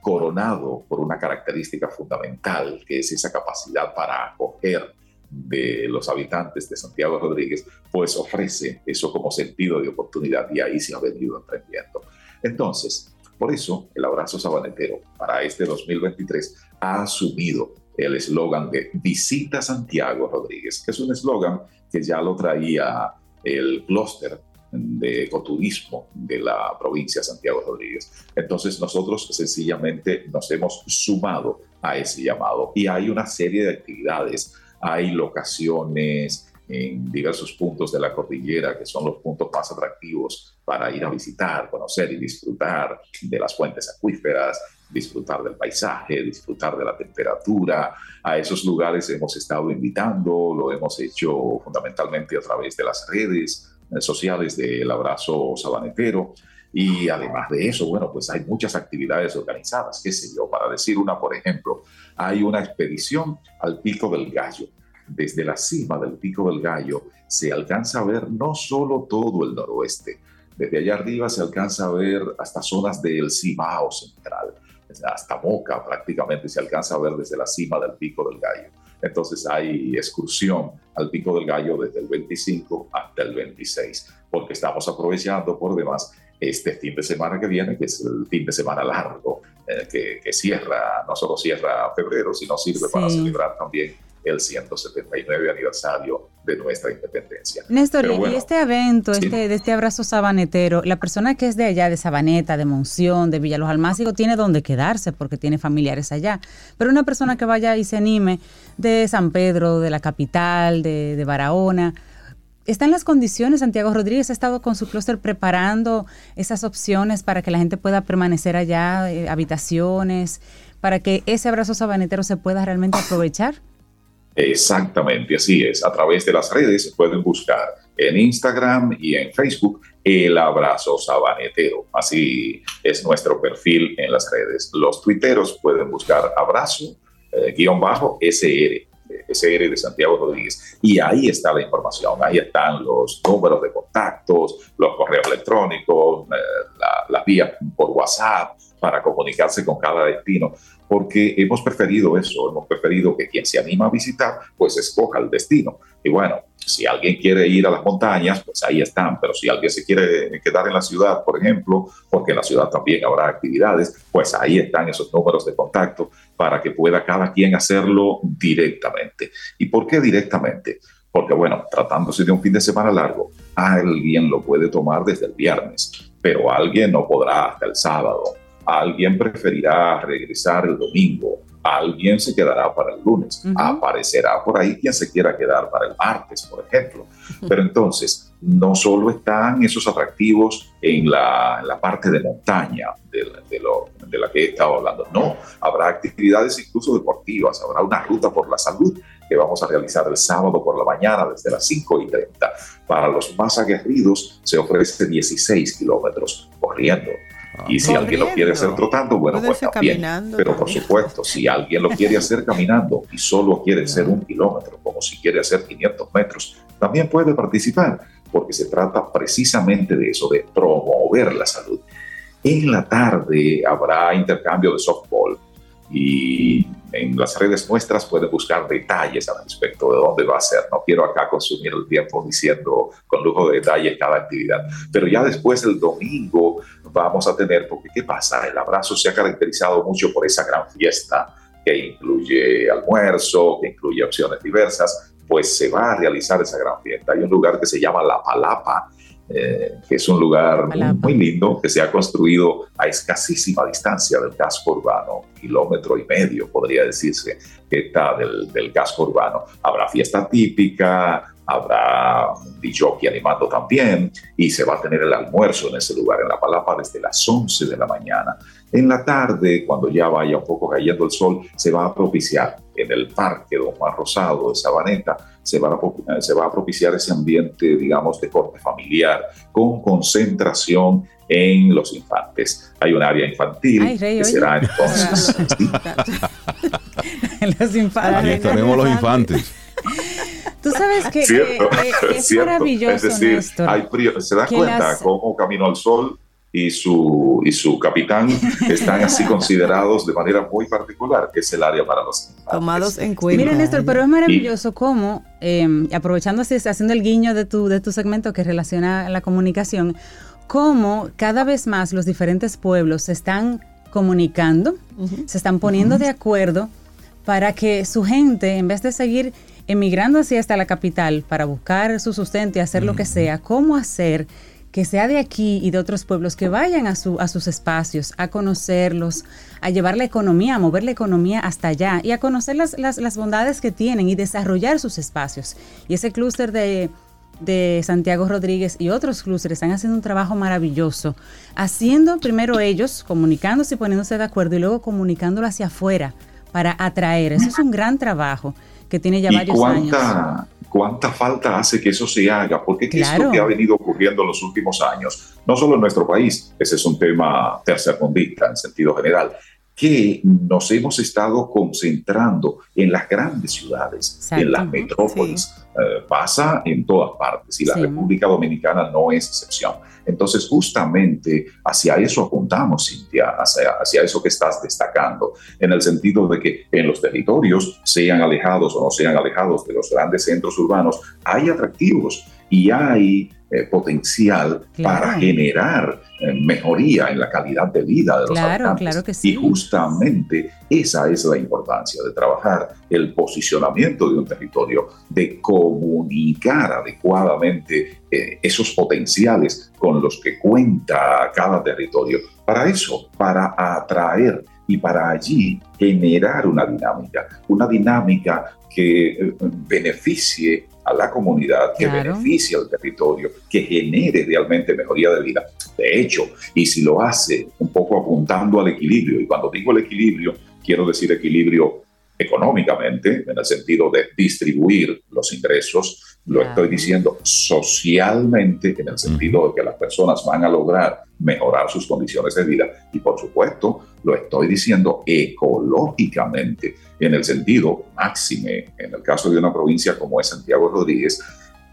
coronado por una característica fundamental, que es esa capacidad para acoger de los habitantes de Santiago Rodríguez, pues ofrece eso como sentido de oportunidad y ahí se ha venido emprendiendo. Entonces, Por eso, el abrazo sabanetero para este 2023 ha asumido el eslogan de Visita Santiago Rodríguez, que es un eslogan que ya lo traía el clúster de ecoturismo de la provincia de Santiago Rodríguez. Entonces nosotros sencillamente nos hemos sumado a ese llamado y hay una serie de actividades, hay locaciones en diversos puntos de la cordillera que son los puntos más atractivos para ir a visitar, conocer y disfrutar de las fuentes acuíferas, disfrutar del paisaje, disfrutar de la temperatura. A esos lugares hemos estado invitando, lo hemos hecho fundamentalmente a través de las redes sociales del abrazo sabanetero. Y además de eso, bueno, pues hay muchas actividades organizadas, qué sé yo, para decir una, por ejemplo, hay una expedición al Pico del Gallo. Desde la cima del Pico del Gallo se alcanza a ver no solo todo el noroeste, desde allá arriba se alcanza a ver hasta zonas del Cibao central, hasta Moca prácticamente se alcanza a ver desde la cima del Pico del Gallo. Entonces hay excursión al Pico del Gallo desde el 25 hasta el 26, porque estamos aprovechando por demás este fin de semana que viene, que es el fin de semana largo, eh, que, cierra, no solo cierra febrero, sino sirve para celebrar también el 179 aniversario de nuestra independencia. Néstor, y este evento, este, de este abrazo sabanetero, la persona que es de allá, de Sabaneta, de Monción, de Villalos Almácigo, tiene donde quedarse porque tiene familiares allá. Pero una persona que vaya y se anime de San Pedro, de la capital, de, de Barahona, ¿Están las condiciones? Santiago Rodríguez ha estado con su clúster preparando esas opciones para que la gente pueda permanecer allá, eh, habitaciones, para que ese abrazo sabanetero se pueda realmente aprovechar. Exactamente, así es. A través de las redes pueden buscar en Instagram y en Facebook el abrazo sabanetero. Así es nuestro perfil en las redes. Los tuiteros pueden buscar abrazo eh. SR de Santiago Rodríguez. Y ahí está la información, ahí están los números de contactos, los correos electrónicos, eh, las vías por WhatsApp para comunicarse con cada destino porque hemos preferido eso, hemos preferido que quien se anima a visitar, pues escoja el destino. Y bueno, si alguien quiere ir a las montañas, pues ahí están, pero si alguien se quiere quedar en la ciudad, por ejemplo, porque en la ciudad también habrá actividades, pues ahí están esos números de contacto para que pueda cada quien hacerlo directamente. ¿Y por qué directamente? Porque bueno, tratándose de un fin de semana largo, alguien lo puede tomar desde el viernes, pero alguien no podrá hasta el sábado alguien preferirá regresar el domingo, alguien se quedará para el lunes, aparecerá por ahí quien se quiera quedar para el martes, por ejemplo. Pero entonces, no solo están esos atractivos en la, parte de montaña de, de, la que he estado hablando, no, habrá actividades incluso deportivas, habrá una ruta por la salud que vamos a realizar el sábado por la mañana desde las 5 y 30. Para los más aguerridos se ofrece 16 kilómetros corriendo. Y si alguien lo quiere hacer trotando, bueno, pues también. Pero por supuesto, si alguien lo quiere hacer caminando y solo quiere hacer un kilómetro, como si quiere hacer 500 metros, también puede participar, porque se trata precisamente de eso, de promover la salud. En la tarde habrá intercambio de softball y en las redes nuestras pueden buscar detalles al respecto de dónde va a ser. No quiero acá consumir el tiempo diciendo con lujo de detalles cada actividad, pero ya después el domingo vamos a tener, porque ¿qué pasa? El abrazo se ha caracterizado mucho por esa gran fiesta que incluye almuerzo, que incluye opciones diversas, pues se va a realizar esa gran fiesta. Hay un lugar que se llama La Palapa, eh, que es un lugar muy, lindo, que se ha construido a escasísima distancia del casco urbano, kilómetro y medio podría decirse que está del, del casco urbano. Habrá fiesta típica, habrá un DJ animando también y se va a tener el almuerzo en ese lugar, en La Palapa, desde las 11 de la mañana. En la tarde, cuando ya vaya un poco cayendo el sol, se va a propiciar en el parque Don Juan Rosado de Sabaneta, se va, a, se va a propiciar ese ambiente, digamos, de corte familiar, con concentración en los infantes. Hay un área infantil que será entonces... los infantes. tenemos los infantes. Tú sabes que, es maravilloso, es decir, ¿se da cuenta cómo Camino al Sol y su, y su capitán están así considerados de manera muy particular, que es el área para los Tomados en cuenta. Mira, Néstor, pero es maravilloso cómo, eh, aprovechando, haciendo el guiño de tu, de tu segmento que relaciona la comunicación, cómo cada vez más los diferentes pueblos se están comunicando, se están poniendo de acuerdo para que su gente, en vez de seguir emigrando hacia hasta la capital para buscar su sustento y hacer lo que sea, cómo hacer que sea de aquí y de otros pueblos, que vayan a, su, a sus espacios, a conocerlos, a llevar la economía, a mover la economía hasta allá y a conocer las, las, las bondades que tienen y desarrollar sus espacios. Y ese clúster de, de Santiago Rodríguez y otros clústeres están haciendo un trabajo maravilloso, haciendo primero ellos, comunicándose y poniéndose de acuerdo y luego comunicándolo hacia afuera para atraer. Eso es un gran trabajo que tiene ya varios años. cuánta falta hace que eso se haga, porque es lo que ha venido ocurriendo en los últimos años, no solo en nuestro país, ese es un tema tercermundista en sentido general, que nos hemos estado concentrando en las grandes ciudades, en las metrópolis. Eh, pasa en todas partes y la República Dominicana no es excepción. Entonces, justamente hacia eso apuntamos, Cintia, hacia, hacia eso que estás destacando, en el sentido de que en los territorios, sean alejados o no sean alejados de los grandes centros urbanos, hay atractivos y hay eh, potencial para generar eh, mejoría en la calidad de vida de los claro, Claro que sí. Y justamente esa es la importancia de trabajar el posicionamiento de un territorio, de comunicar adecuadamente eh, esos potenciales con los que cuenta cada territorio. Para eso, para atraer y para allí generar una dinámica, una dinámica que beneficie a la comunidad, que beneficie al territorio, que genere realmente mejoría de vida. De hecho, y si lo hace un poco apuntando al equilibrio, y cuando digo el equilibrio, quiero decir equilibrio económicamente, en el sentido de distribuir los ingresos, lo estoy diciendo socialmente, en el sentido de que las personas van a lograr mejorar sus condiciones de vida, y por supuesto, lo estoy diciendo ecológicamente, en el sentido máxime, en el caso de una provincia como es Santiago Rodríguez,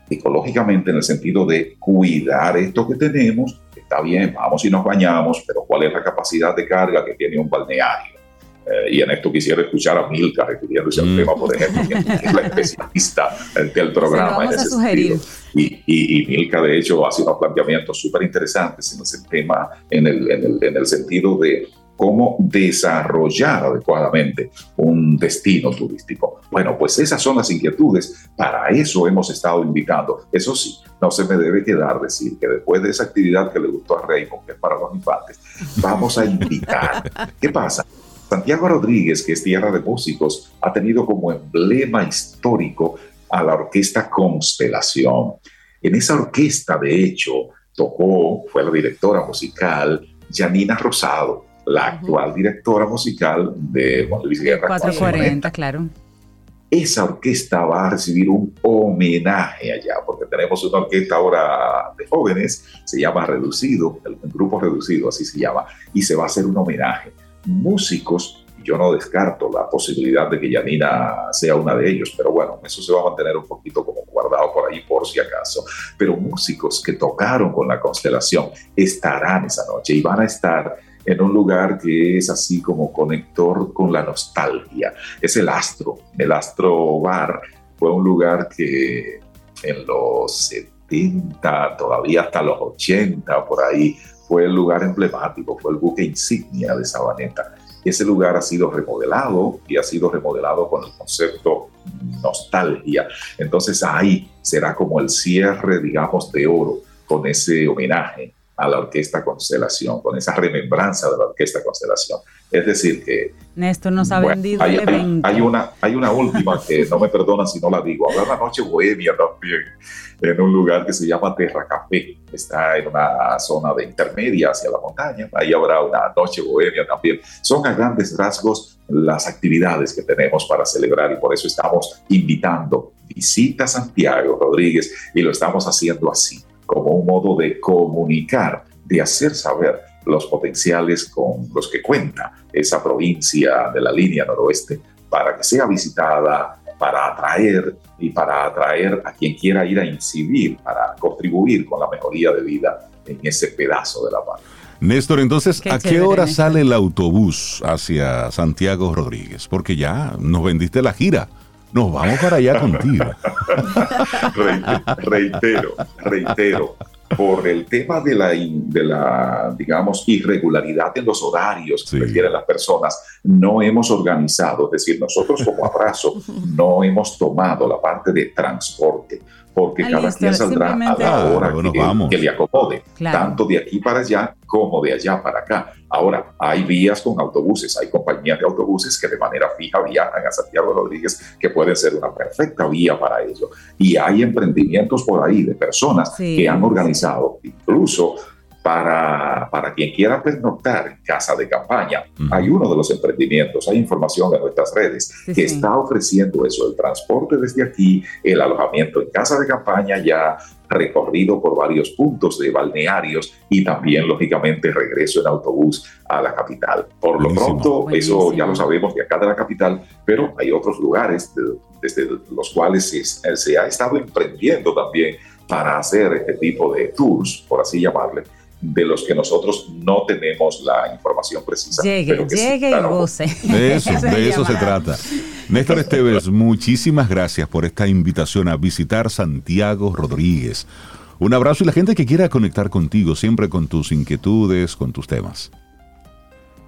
ecológicamente en el sentido de cuidar esto que tenemos, está bien, vamos y nos bañamos, pero ¿cuál es la capacidad de carga que tiene un balneario? Eh, y en esto quisiera escuchar a Milka refiriéndose al mm. tema, por ejemplo, que es la especialista del programa en ese sentido. Y, y, Milka, de hecho, hace unos planteamientos súper interesantes en ese tema, en el, en, el, en el sentido de cómo desarrollar adecuadamente un destino turístico. Bueno, pues esas son las inquietudes. Para eso hemos estado invitando. Eso sí, no se me debe quedar decir que después de esa actividad que le gustó a Raymond, que es para los infantes, vamos a invitar. ¿Qué pasa? Santiago Rodríguez, que es tierra de músicos, ha tenido como emblema histórico a la orquesta Constelación. En esa orquesta, de hecho, tocó, fue la directora musical Janina Rosado, la actual directora musical de Juan Luis Guerra. 440, claro. Esa orquesta va a recibir un homenaje allá, porque tenemos una orquesta ahora de jóvenes, se llama Reducido, el grupo Reducido, así se llama, y se va a hacer un homenaje. Músicos yo no descarto la posibilidad de que Yanina sea una de ellos, pero bueno, eso se va a mantener un poquito como guardado por ahí por si acaso. Pero músicos que tocaron con la constelación estarán esa noche y van a estar en un lugar que es así como conector con la nostalgia. Es el Astro, el Astro Bar. Fue un lugar que en los 70, todavía hasta los 80, por ahí, fue el lugar emblemático, fue el buque insignia de Sabaneta. Ese lugar ha sido remodelado y ha sido remodelado con el concepto nostalgia. Entonces ahí será como el cierre, digamos, de oro con ese homenaje a la Orquesta Constelación, con esa remembranza de la Orquesta Constelación. Es decir, que... Néstor nos ha vendido hay, Hay, una, hay una última que no me perdonan si no la digo. Habrá una noche bohemia también en un lugar que se llama Terra Café. Está en una zona de intermedia hacia la montaña. Ahí habrá una noche bohemia también. Son a grandes rasgos las actividades que tenemos para celebrar y por eso estamos invitando visita Santiago Rodríguez y lo estamos haciendo así como un modo de comunicar, de hacer saber los potenciales con los que cuenta esa provincia de la línea noroeste para que sea visitada, para atraer y para atraer a quien quiera ir a incidir, para contribuir con la mejoría de vida en ese pedazo de la paz. Néstor, entonces, ¿a qué hora sale el autobús hacia Santiago Rodríguez? Porque ya nos vendiste la gira. Nos vamos para allá contigo. reitero, reitero, por el tema de la, de la, digamos, irregularidad en los horarios que requieren las personas, no hemos organizado, es decir, nosotros como abrazo no hemos tomado la parte de transporte porque cada quien saldrá a la hora que, le acomode, tanto de aquí para allá como de allá para acá. Ahora, hay vías con autobuses, hay compañías de autobuses que de manera fija viajan a Santiago Rodríguez, que pueden ser una perfecta vía para ello. Y hay emprendimientos por ahí de personas que han organizado incluso para, para quien quiera pernoctar en casa de campaña. Hay uno de los emprendimientos, hay información en nuestras redes que está ofreciendo eso, el transporte desde aquí, el alojamiento en casa de campaña ya recorrido por varios puntos de balnearios y también, lógicamente, regreso en autobús a la capital. Por lo pronto, eso ya lo sabemos de acá de la capital, pero hay otros lugares desde los cuales se, se ha estado emprendiendo también para hacer este tipo de tours, por así llamarle, de los que nosotros no tenemos la información precisa. Llegue, llegue y goce. De eso, de eso se trata. Néstor Esteves, muchísimas gracias por esta invitación a visitar Santiago Rodríguez. Un abrazo y la gente que quiera conectar contigo, siempre con tus inquietudes, con tus temas.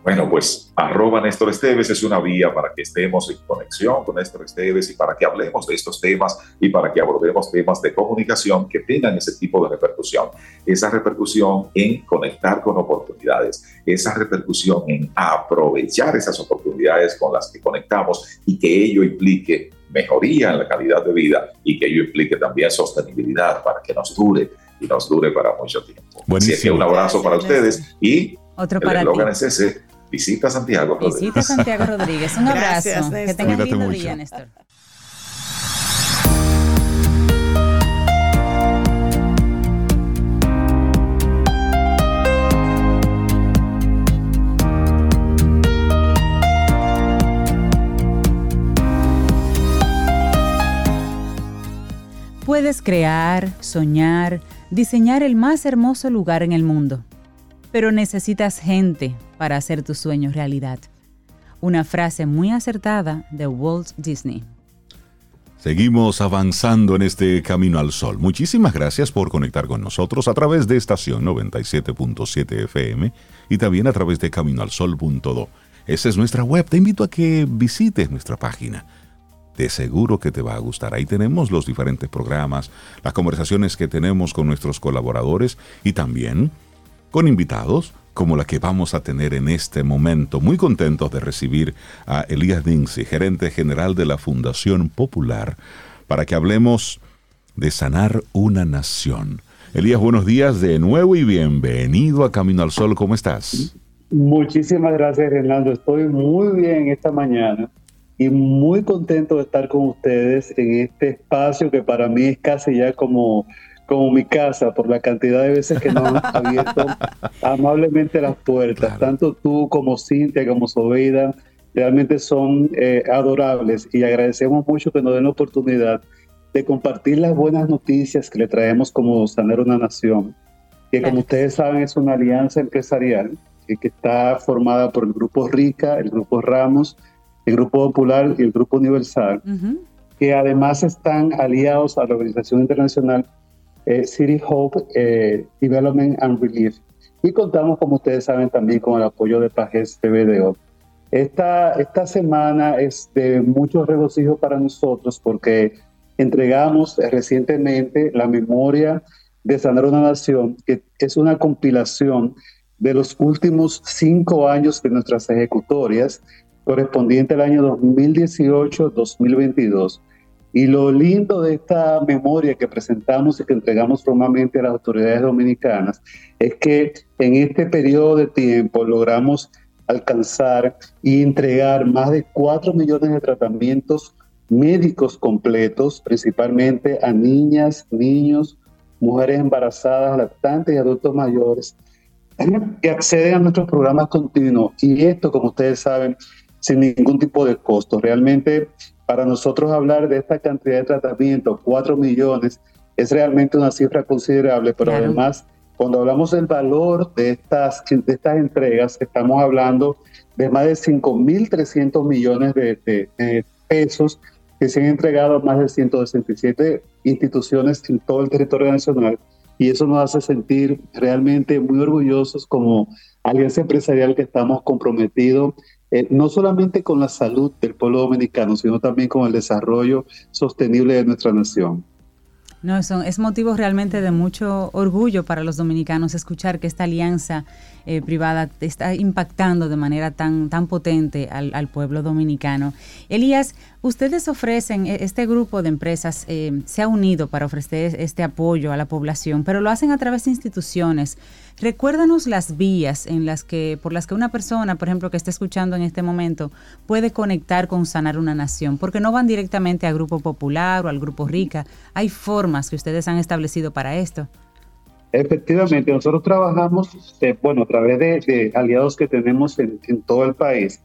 Bueno, pues arroba Néstor Esteves es una vía para que estemos en conexión con Néstor Esteves y para que hablemos de estos temas y para que abordemos temas de comunicación que tengan ese tipo de repercusión. Esa repercusión en conectar con oportunidades, esa repercusión en aprovechar esas oportunidades con las que conectamos y que ello implique mejoría en la calidad de vida y que ello implique también sostenibilidad para que nos dure y nos dure para mucho tiempo. Así que un abrazo para ustedes y Otro para el eslogan es ese Visita Santiago Rodríguez. Visita Santiago Rodríguez. Un abrazo. que tengas lindo mucho. día, Néstor. Puedes crear, soñar, diseñar el más hermoso lugar en el mundo, pero necesitas gente para hacer tus sueños realidad. Una frase muy acertada de Walt Disney. Seguimos avanzando en este camino al sol. Muchísimas gracias por conectar con nosotros a través de estación 97.7 FM y también a través de caminoalsol.do. Esa es nuestra web. Te invito a que visites nuestra página. De seguro que te va a gustar. Ahí tenemos los diferentes programas, las conversaciones que tenemos con nuestros colaboradores y también con invitados como la que vamos a tener en este momento. Muy contentos de recibir a Elías Dinsi, gerente general de la Fundación Popular, para que hablemos de sanar una nación. Elías, buenos días de nuevo y bienvenido a Camino al Sol. ¿Cómo estás? Muchísimas gracias, Hernando. Estoy muy bien esta mañana y muy contento de estar con ustedes en este espacio que para mí es casi ya como como mi casa por la cantidad de veces que nos han abierto amablemente las puertas. Tanto tú como Cintia, como Sobeida, realmente son eh, adorables y agradecemos mucho que nos den la oportunidad de compartir las buenas noticias que le traemos como Sanar una Nación, que como ustedes saben es una alianza empresarial que está formada por el Grupo Rica, el Grupo Ramos, el Grupo Popular y el Grupo Universal, que además están aliados a la Organización Internacional eh, City Hope eh, Development and Relief. Y contamos, como ustedes saben, también con el apoyo de Pajes TVDO. Esta, esta semana es de mucho regocijo para nosotros porque entregamos recientemente la memoria de Sanar una Nación, que es una compilación de los últimos cinco años de nuestras ejecutorias, correspondiente al año 2018-2022. Y lo lindo de esta memoria que presentamos y que entregamos formalmente a las autoridades dominicanas es que en este periodo de tiempo logramos alcanzar y entregar más de 4 millones de tratamientos médicos completos, principalmente a niñas, niños, mujeres embarazadas, lactantes y adultos mayores, que acceden a nuestros programas continuos. Y esto, como ustedes saben, sin ningún tipo de costo. Realmente para nosotros hablar de esta cantidad de tratamientos, 4 millones, es realmente una cifra considerable, pero además, cuando hablamos del valor de estas, de estas entregas, estamos hablando de más de 5.300 millones de, pesos que se han entregado a más de 167 instituciones en todo el territorio nacional. Y eso nos hace sentir realmente muy orgullosos como alianza empresarial que estamos comprometidos eh, no solamente con la salud del pueblo dominicano, sino también con el desarrollo sostenible de nuestra nación. No, son, es motivo realmente de mucho orgullo para los dominicanos escuchar que esta alianza eh, privada está impactando de manera tan, tan potente al, pueblo dominicano. Elías, ustedes ofrecen, e, este grupo de empresas eh, se ha unido para ofrecer este apoyo a la población, pero lo hacen a través de instituciones. Recuérdanos las vías en las que, por las que una persona, por ejemplo, que esté escuchando en este momento, puede conectar con Sanar una Nación, porque no van directamente al Grupo Popular o al Grupo Rica. Hay formas que ustedes han establecido para esto. Efectivamente, nosotros trabajamos, eh, bueno, a través de, aliados que tenemos en, todo el país.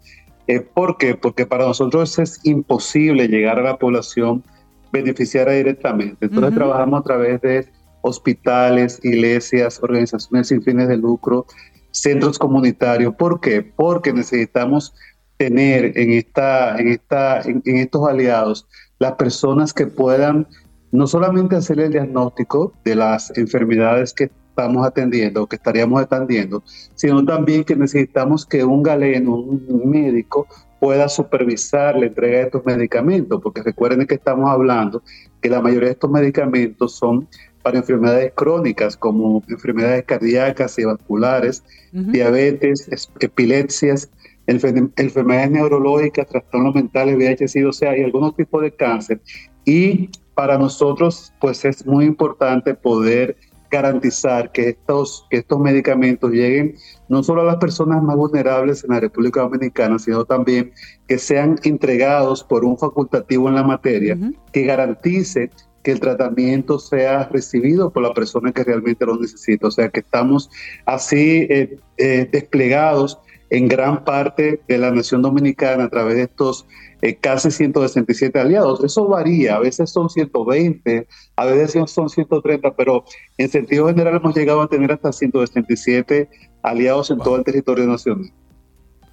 Eh, ¿Por qué? Porque para nosotros es imposible llegar a la población beneficiaria directamente. Entonces trabajamos a través de hospitales, iglesias, organizaciones sin fines de lucro, centros comunitarios. ¿Por qué? Porque necesitamos tener en, esta, en, esta, en estos aliados las personas que puedan no solamente hacer el diagnóstico de las enfermedades que estamos atendiendo, que estaríamos atendiendo, sino también que necesitamos que un galeno, un médico, pueda supervisar la entrega de estos medicamentos, porque recuerden que estamos hablando que la mayoría de estos medicamentos son para enfermedades crónicas como enfermedades cardíacas y vasculares, diabetes, epilepsias, enfermedades neurológicas, trastornos mentales, VIH, o sea, y algunos tipos de cáncer. Y para nosotros, pues es muy importante poder garantizar que estos, que estos medicamentos lleguen no solo a las personas más vulnerables en la República Dominicana, sino también que sean entregados por un facultativo en la materia que garantice que el tratamiento sea recibido por la persona que realmente lo necesita. O sea, que estamos así eh, eh, desplegados en gran parte de la nación dominicana a través de estos eh, casi 167 aliados. Eso varía, a veces son 120, a veces son 130, pero en sentido general hemos llegado a tener hasta 167 aliados en todo el territorio nacional.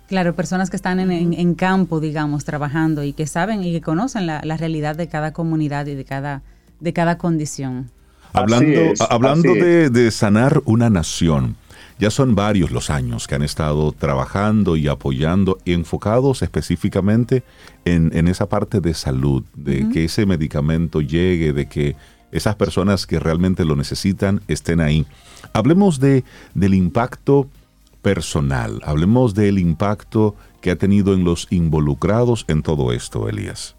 Claro, personas que están en, campo, digamos, trabajando y que saben y que conocen la, realidad de cada comunidad y de cada, de cada condición. Hablando, hablando de sanar una nación, ya son varios los años que han estado trabajando y apoyando, enfocados específicamente en, esa parte de salud, de que ese medicamento llegue, de que esas personas que realmente lo necesitan estén ahí. Hablemos de, del impacto personal, hablemos del impacto que ha tenido en los involucrados en todo esto, Elías.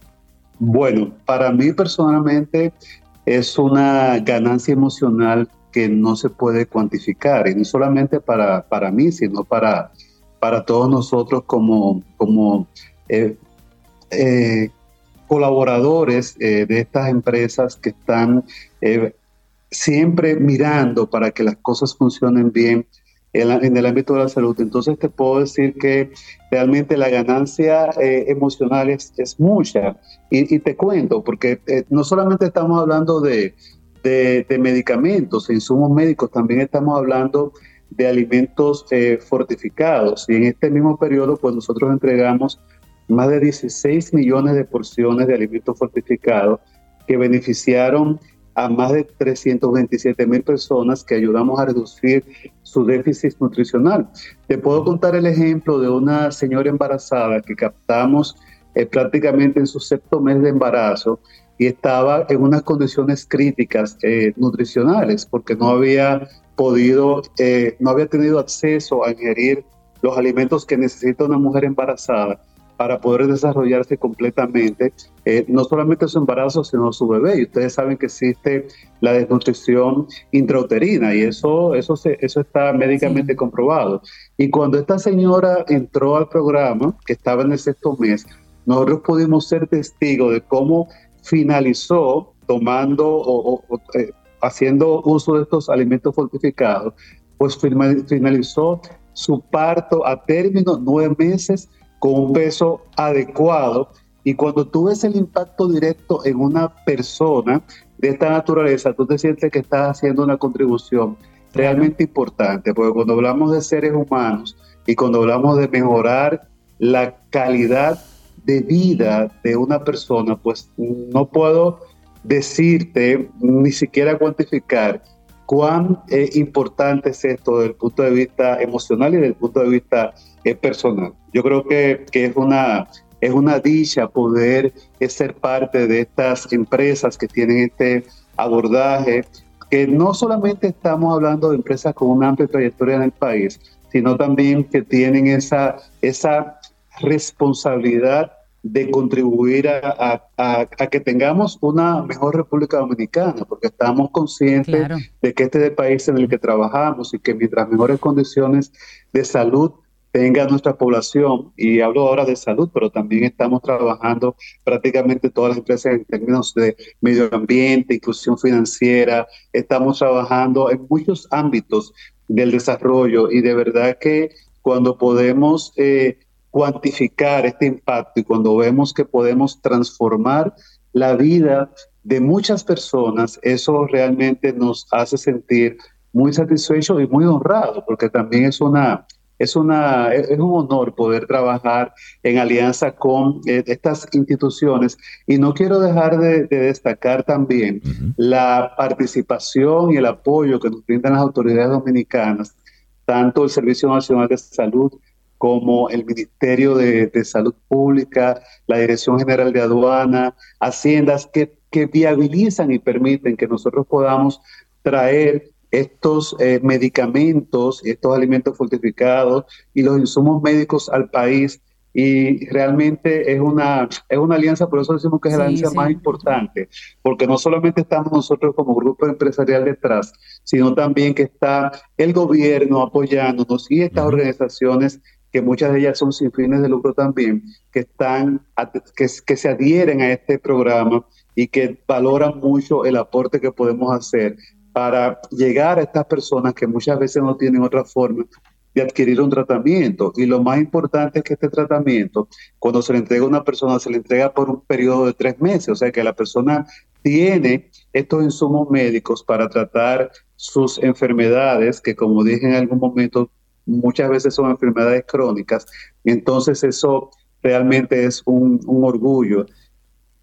Bueno, para mí personalmente es una ganancia emocional que no se puede cuantificar, y no solamente para, para mí, sino para, para todos nosotros como, como eh, eh, colaboradores eh, de estas empresas que están siempre mirando para que las cosas funcionen bien en, el ámbito de la salud. Entonces te puedo decir que realmente la ganancia emocional es, es mucha. Y, te cuento, porque no solamente estamos hablando de, de, medicamentos, insumos médicos, también estamos hablando de alimentos eh, fortificados. Y en este mismo periodo, pues nosotros entregamos más de 16 millones de porciones de alimentos fortificados que beneficiaron a más de 327 mil personas que ayudamos a reducir su déficit nutricional. Te puedo contar el ejemplo de una señora embarazada que captamos eh, prácticamente en su sexto mes de embarazo y estaba en unas condiciones críticas eh, nutricionales porque no había podido, eh, no había tenido acceso a ingerir los alimentos que necesita una mujer embarazada para poder desarrollarse completamente, eh, no solamente su embarazo, sino su bebé. Y ustedes saben que existe la desnutrición intrauterina y eso, eso, eso está médicamente comprobado. Y cuando esta señora entró al programa, que estaba en el sexto mes, nosotros pudimos ser testigos de cómo finalizó tomando o, eh, haciendo uso de estos alimentos fortificados, pues finalizó su parto a término nueve meses con un peso adecuado. Y cuando tú ves el impacto directo en una persona de esta naturaleza, tú te sientes que estás haciendo una contribución realmente importante, porque cuando hablamos de seres humanos y cuando hablamos de mejorar la calidad de vida de una persona, pues no puedo decirte, ni siquiera cuantificar cuán eh, importante es esto desde el punto de vista emocional y desde el punto de vista eh, personal. Yo creo que, que, es, una, es una dicha poder eh, ser parte de estas empresas que tienen este abordaje, que no solamente estamos hablando de empresas con una amplia trayectoria en el país, sino también que tienen esa, esa responsabilidad de contribuir a, que tengamos una mejor República Dominicana, porque estamos conscientes de que este es el país en el que trabajamos y que mientras mejores condiciones de salud tenga nuestra población, y hablo ahora de salud, pero también estamos trabajando prácticamente todas las empresas en términos de medio ambiente, inclusión financiera, estamos trabajando en muchos ámbitos del desarrollo y de verdad que cuando podemos eh, cuantificar este impacto y cuando vemos que podemos transformar la vida de muchas personas, eso realmente nos hace sentir muy satisfechos y muy honrados, porque también es una es, una, es un honor poder trabajar en alianza con eh, estas instituciones. Y no quiero dejar de, destacar también la participación y el apoyo que nos brindan las autoridades dominicanas, tanto el Servicio Nacional de Salud como el Ministerio de, Salud Pública, la Dirección General de Aduana, Haciendas, que, que viabilizan y permiten que nosotros podamos traer estos eh, medicamentos, estos alimentos fortificados y los insumos médicos al país. Y realmente es una, es una alianza, por eso decimos que es la alianza más importante, porque no solamente estamos nosotros como grupo empresarial detrás, sino también que está el gobierno apoyándonos y estas organizaciones que muchas de ellas son sin fines de lucro también, que, están, que, que se adhieren a este programa y que valoran mucho el aporte que podemos hacer para llegar a estas personas que muchas veces no tienen otra forma de adquirir un tratamiento. Y lo más importante es que este tratamiento, cuando se le entrega a una persona, se le entrega por un periodo de tres meses, o sea que la persona tiene estos insumos médicos para tratar sus enfermedades, que como dije en algún momento, muchas veces son enfermedades crónicas, entonces eso realmente es un, orgullo.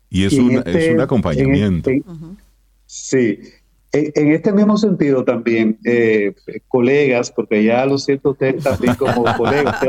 Y es, un, este, un acompañamiento. Este, sí, en este mismo sentido también, eh, colegas, porque ya lo siento ustedes también como colegas,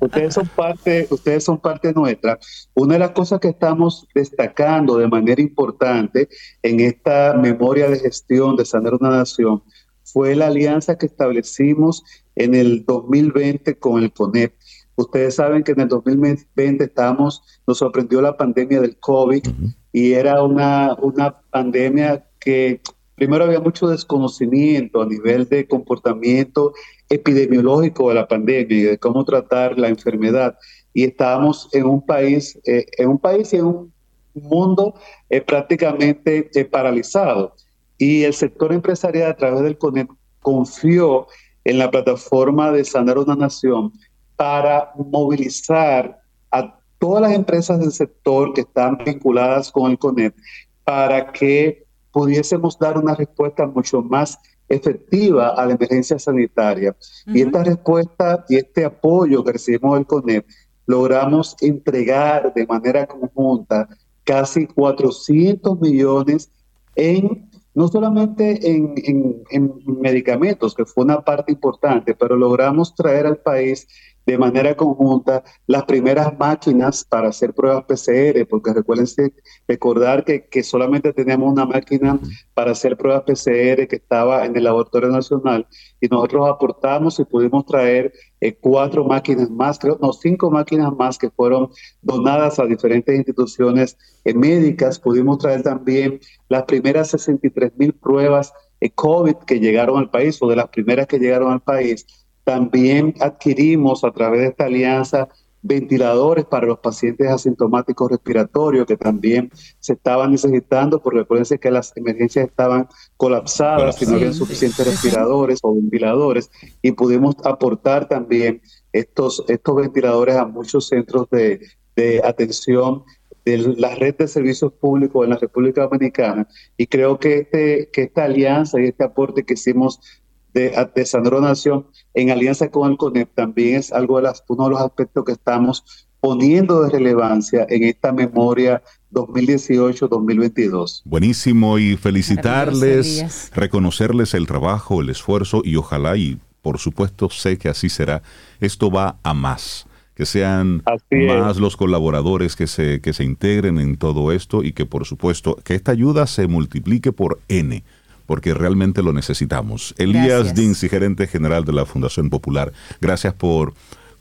ustedes son parte, ustedes son parte nuestra. Una de las cosas que estamos destacando de manera importante en esta memoria de gestión de Sanar una Nación fue la alianza que establecimos en el 2020 con el CONEP. Ustedes saben que en el 2020 estamos, nos sorprendió la pandemia del COVID y era una, una pandemia que primero había mucho desconocimiento a nivel de comportamiento epidemiológico de la pandemia y de cómo tratar la enfermedad. Y estábamos en un país, eh, en un país y en un mundo eh, prácticamente eh, paralizado. Y el sector empresarial a través del CONEP confió en la plataforma de Sanar una Nación para movilizar a todas las empresas del sector que están vinculadas con el CONEP para que pudiésemos dar una respuesta mucho más efectiva a la emergencia sanitaria. Y esta respuesta y este apoyo que recibimos del CONEP, logramos entregar de manera conjunta casi 400 millones en no solamente en, en, medicamentos, que fue una parte importante, pero logramos traer al país de manera conjunta las primeras máquinas para hacer pruebas PCR, porque recuerden recordar que, que, solamente teníamos una máquina para hacer pruebas PCR que estaba en el Laboratorio Nacional y nosotros aportamos y pudimos traer eh, cuatro máquinas más, creo, no, cinco máquinas más que fueron donadas a diferentes instituciones eh, médicas. Pudimos traer también las primeras 63 mil pruebas eh, COVID que llegaron al país o de las primeras que llegaron al país también adquirimos a través de esta alianza ventiladores para los pacientes asintomáticos respiratorios que también se estaban necesitando, porque recuerden que las emergencias estaban colapsadas y no había suficientes respiradores o ventiladores. Y pudimos aportar también estos, estos ventiladores a muchos centros de, de atención de la red de servicios públicos en la República Dominicana. Y creo que, este, que esta alianza y este aporte que hicimos de, de Nación en alianza con el CONEP también es algo de las, uno de los aspectos que estamos poniendo de relevancia en esta memoria 2018-2022. Buenísimo y felicitarles, reconocerles el trabajo, el esfuerzo y ojalá y por supuesto sé que así será. Esto va a más que sean más los colaboradores que se, que se integren en todo esto y que por supuesto que esta ayuda se multiplique por N, porque realmente lo necesitamos. Elías Dinsi, gerente general de la Fundación Popular, gracias por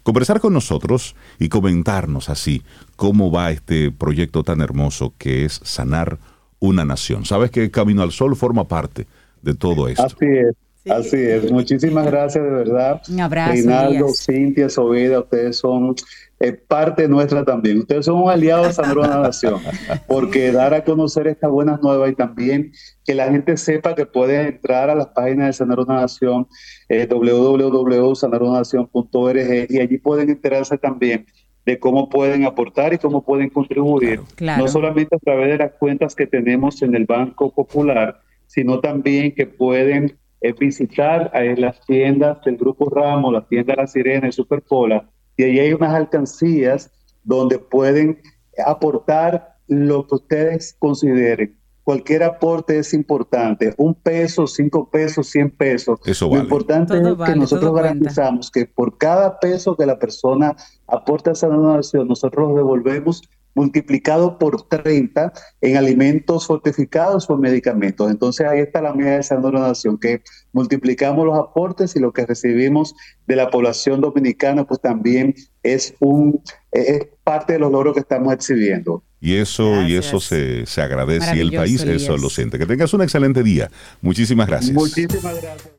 conversar con nosotros y comentarnos así cómo va este proyecto tan hermoso que es sanar una nación. Sabes que Camino al Sol forma parte de todo esto. Así es. Así es, muchísimas gracias de verdad. Un abrazo. Reinaldo, Cintia, Soveda, ustedes son eh, parte nuestra también. Ustedes son un aliado de San Nación, porque dar a conocer estas buenas nuevas y también que la gente sepa que puede entrar a las páginas de Sanarona Nación, eh, www.sanaronación.org y allí pueden enterarse también de cómo pueden aportar y cómo pueden contribuir, no solamente a través de las cuentas que tenemos en el Banco Popular, sino también que pueden es visitar eh, las tiendas del Grupo Ramos, las tiendas La Sirena y Superpola, y ahí hay unas alcancías donde pueden aportar lo que ustedes consideren. Cualquier aporte es importante, un peso, cinco pesos, cien pesos. Eso vale. Lo importante es que nosotros garantizamos que por cada peso que la persona aporta a esa donación, nosotros lo devolvemos multiplicado por 30 en alimentos fortificados o medicamentos. Entonces ahí está la medida de esa donación, que multiplicamos los aportes y lo que recibimos de la población dominicana, pues también es, un, es parte de los logros que estamos exhibiendo. Y eso, y eso se, se agradece y el país eso lo siente. Que tengas un excelente día. Muchísimas gracias. Muchísimas gracias.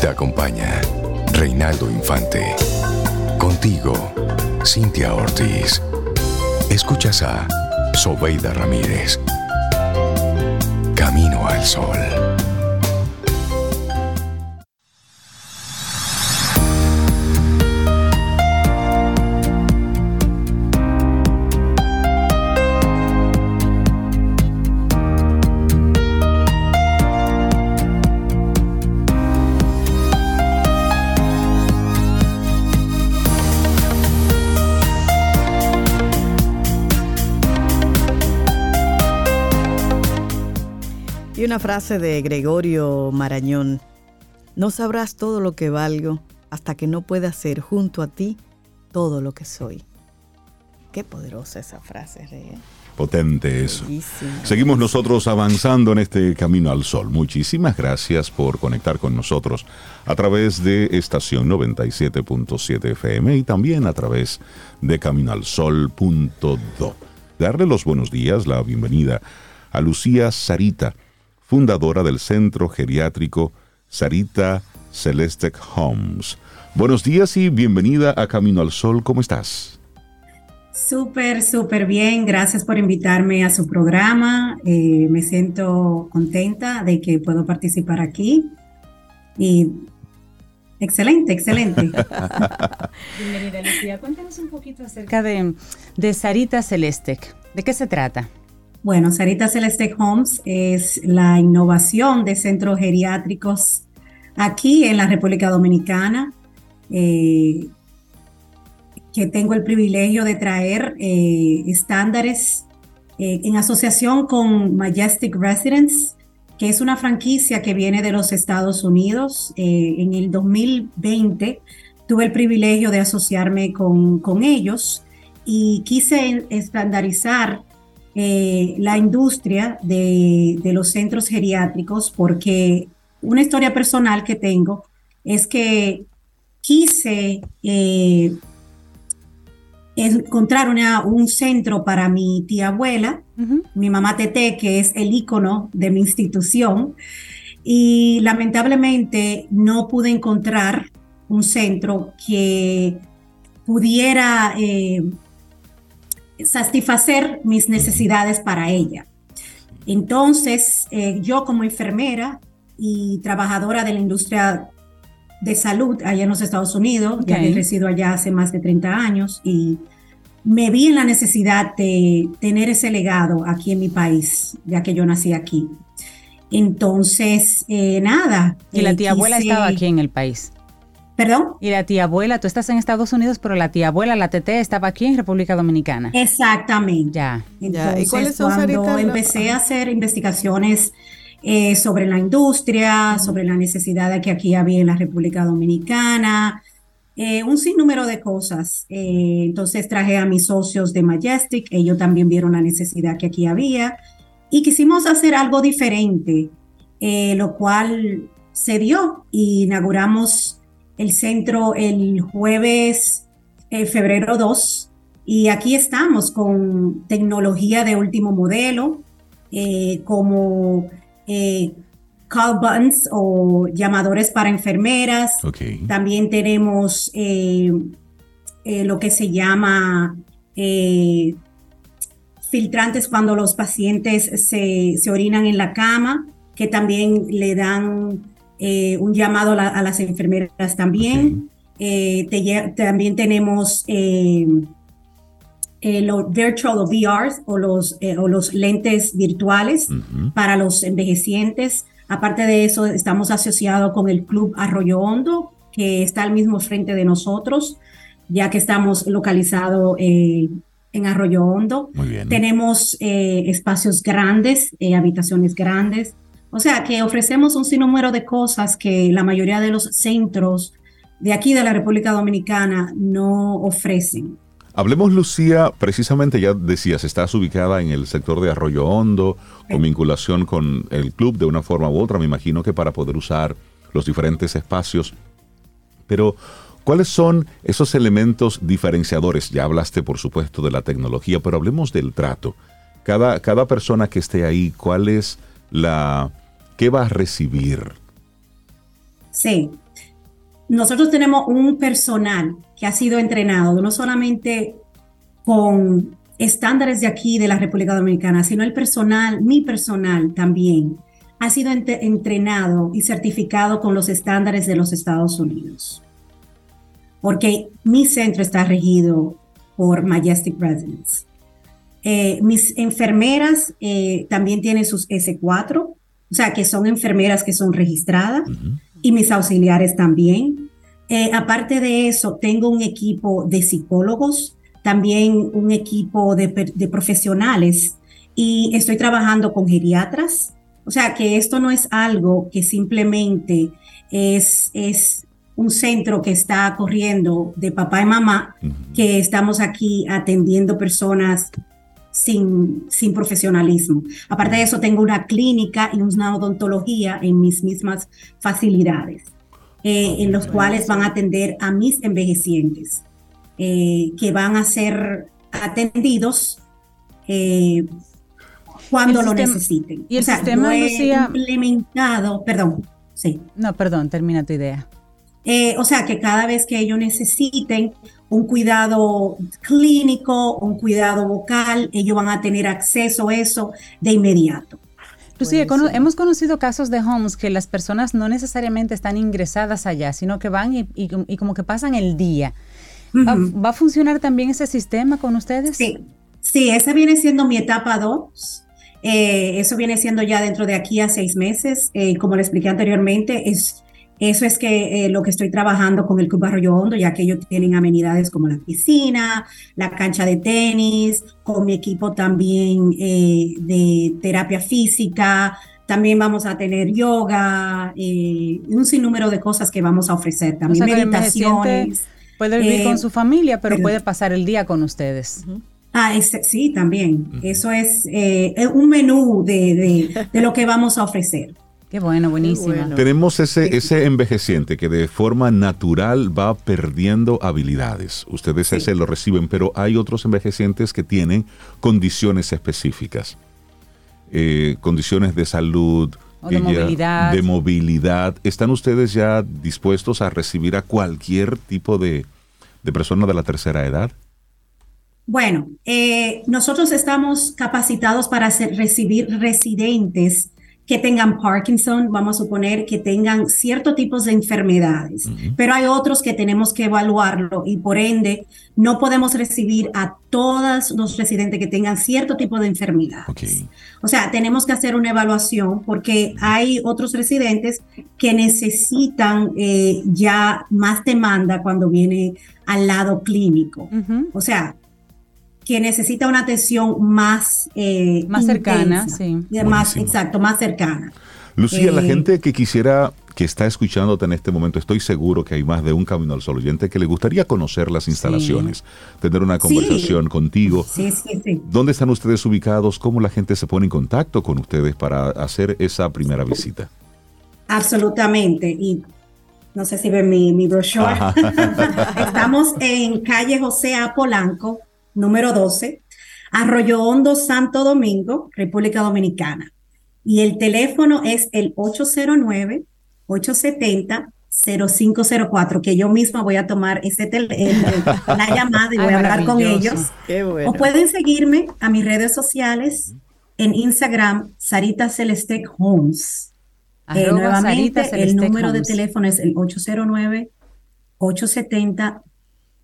Te acompaña Reinaldo Infante. Contigo, Cintia Ortiz. Escuchas a Sobeida Ramírez. Camino al Sol. Una frase de Gregorio Marañón. No sabrás todo lo que valgo hasta que no pueda ser junto a ti todo lo que soy. Qué poderosa esa frase, Rey. Potente eso. Seguimos nosotros avanzando en este camino al sol. Muchísimas gracias por conectar con nosotros a través de estación 97.7 FM y también a través de caminoalsol.do. Darle los buenos días, la bienvenida a Lucía Sarita fundadora del Centro Geriátrico Sarita Celeste Homes. Buenos días y bienvenida a Camino al Sol. ¿Cómo estás? Súper, súper bien. Gracias por invitarme a su programa. Eh, me siento contenta de que puedo participar aquí. Y excelente, excelente. Bienvenida, Lucía. Cuéntanos un poquito acerca de, de Sarita Celeste. ¿De qué se trata? Bueno, Sarita Celeste Homes es la innovación de centros geriátricos aquí en la República Dominicana, eh, que tengo el privilegio de traer eh, estándares eh, en asociación con Majestic Residence, que es una franquicia que viene de los Estados Unidos. en el 2020 tuve el privilegio de asociarme con, con ellos y quise estandarizar eh, la industria de, los centros geriátricos porque una historia personal que tengo es que quise eh, encontrar un centro para mi tía abuela, mi mamá Tete, que es el ícono de mi institución, y lamentablemente no pude encontrar un centro que pudiera eh, satisfacer mis necesidades para ella. Entonces, eh, yo como enfermera y trabajadora de la industria de salud allá en los Estados Unidos, ya he resido allá hace más de 30 años y me vi en la necesidad de tener ese legado aquí en mi país, ya que yo nací aquí. Entonces, eh, nada. ¿Y la tía abuela estaba aquí en el país? ¿Perdón? Y la tía abuela, tú estás en Estados Unidos, pero la tía abuela, la TT, estaba aquí en República Dominicana. Exactamente. Ya. Entonces, ¿Y cuáles son, cuando empecé a hacer investigaciones eh, sobre la industria, sobre la necesidad que aquí había en la República Dominicana, eh, un sinnúmero de cosas. Eh, entonces traje a mis socios de Majestic, ellos también vieron la necesidad que aquí había y quisimos hacer algo diferente, lo cual se dio y inauguramos el centro el jueves, eh, febrero 2, y aquí estamos con tecnología de último modelo, eh, como eh, call buttons o llamadores para enfermeras. También tenemos lo que se llama filtrantes cuando los pacientes se, se, orinan en la cama, que también le dan eh, un llamado a, las enfermeras también. Eh, también tenemos eh, los virtual o VRs o los, o los lentes virtuales para los envejecientes. Aparte de eso, estamos asociados con el Club Arroyo Hondo, que está al mismo frente de nosotros, ya que estamos localizados en Arroyo Hondo. Tenemos espacios grandes, habitaciones grandes. O sea que ofrecemos un sinnúmero de cosas que la mayoría de los centros de aquí de la República Dominicana no ofrecen. Hablemos, Lucía, precisamente ya decías, estás ubicada en el sector de Arroyo Hondo, con vinculación con el club de una forma u otra, me imagino que para poder usar los diferentes espacios. Pero, ¿cuáles son esos elementos diferenciadores? Ya hablaste, por supuesto, de la tecnología, pero hablemos del trato. Cada, cada persona que esté ahí, ¿cuál es la, ¿qué va a recibir? Sí. Nosotros tenemos un personal que ha sido entrenado no solamente con estándares de aquí de la República Dominicana, sino el personal, mi personal también, ha sido entrenado y certificado con los estándares de los Estados Unidos. Porque mi centro está regido por Majestic Residence. Eh, mis enfermeras eh, también tienen sus S4, o sea, que son enfermeras que son registradas, y mis auxiliares también. Eh, aparte de eso, tengo un equipo de psicólogos, también un equipo de, profesionales, y estoy trabajando con geriatras. O sea, que esto no es algo que simplemente es, es un centro que está corriendo de papá y mamá, que estamos aquí atendiendo personas sin, sin profesionalismo. Aparte de eso, tengo una clínica y una odontología en mis mismas facilidades, eh, en los cuales van a atender a mis envejecientes, eh, que van a ser atendidos eh, cuando lo necesiten. Y el sistema, implementado, perdón, sí. No, perdón, termina tu idea. o sea, que cada vez que ellos necesiten un cuidado clínico, un cuidado vocal, ellos van a tener acceso a eso de inmediato. Lucía, hemos conocido casos de homes que las personas no necesariamente están ingresadas allá, sino que van y, como que pasan el día. ¿Va, a funcionar también ese sistema con ustedes? Sí, sí, esa viene siendo mi etapa 2. Eh, eso viene siendo ya dentro de aquí a seis meses. Eh, como le expliqué anteriormente, es eso es que eh, lo que estoy trabajando con el Club Arroyo Hondo, ya que ellos tienen amenidades como la piscina, la cancha de tenis, con mi equipo también eh, de terapia física. También vamos a tener yoga, eh, un sinnúmero de cosas que vamos a ofrecer. También meditaciones. Puede vivir con su familia, pero, puede pasar el día con ustedes. Ah, sí, también. Eso es un menú de, de lo que vamos a ofrecer. Qué bueno, buenísimo. Tenemos ese, ese envejeciente que de forma natural va perdiendo habilidades. Ustedes ese lo reciben, pero hay otros envejecientes que tienen condiciones específicas. Eh, condiciones de salud, de, movilidad. de movilidad. ¿Están ustedes ya dispuestos a recibir a cualquier tipo de, persona de la tercera edad? Bueno, eh, nosotros estamos capacitados para recibir residentes que tengan Parkinson, vamos a suponer que tengan ciertos tipos de enfermedades, pero hay otros que tenemos que evaluarlo y por ende no podemos recibir a todos los residentes que tengan cierto tipo de enfermedades. O sea, tenemos que hacer una evaluación porque hay otros residentes que necesitan eh, ya más demanda cuando viene al lado clínico. O sea, que necesita una atención más, eh, más cercana, sí. Más, exacto, más cercana. Lucía, la Eh, gente que quisiera, que está escuchándote en este momento, estoy seguro que hay más de un Camino al Sol oyente que le gustaría conocer las instalaciones, tener una conversación contigo. Sí, sí, sí. ¿Dónde están ustedes ubicados? ¿Cómo la gente se pone en contacto con ustedes para hacer esa primera visita? Absolutamente. Y no sé si ven mi, mi brochure. Estamos en calle José A. Polanco, número 12, Arroyo Hondo, Santo Domingo, República Dominicana. Y el teléfono es el 809-870-0504, que yo misma voy a tomar ese tel- el- el- la llamada y voy Ay, a hablar con ellos. Bueno. O pueden seguirme a mis redes sociales en Instagram, Sarita Celeste Homes. Eh, nuevamente, Sarita el número de teléfono es el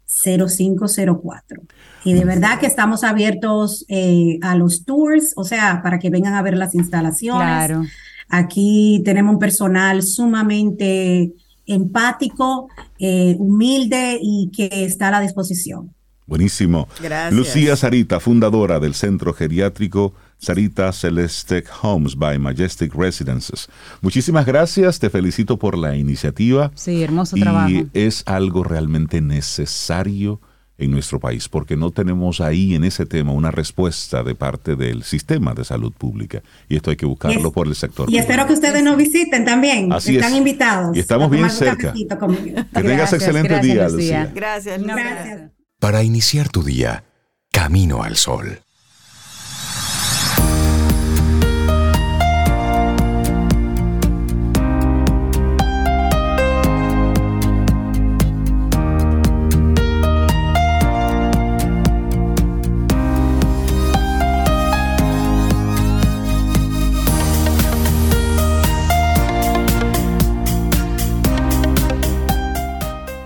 809-870-0504. Y de verdad que estamos abiertos eh, a los tours, o sea, para que vengan a ver las instalaciones. Claro. Aquí tenemos un personal sumamente empático, eh, humilde y que está a la disposición. Buenísimo. Gracias. Lucía Sarita, fundadora del Centro Geriátrico Sarita Celeste Homes by Majestic Residences. Muchísimas gracias, te felicito por la iniciativa. Sí, hermoso y trabajo. es algo realmente necesario en nuestro país, porque no tenemos ahí en ese tema una respuesta de parte del sistema de salud pública. Y esto hay que buscarlo por el sector. Y espero que ustedes nos visiten también. Así Están es. invitados. Y estamos bien cerca. Que tengas Gracias, excelente gracias, día, Lucía. Lucía. Gracias, Lucía. Gracias. Para iniciar tu día, camino al sol.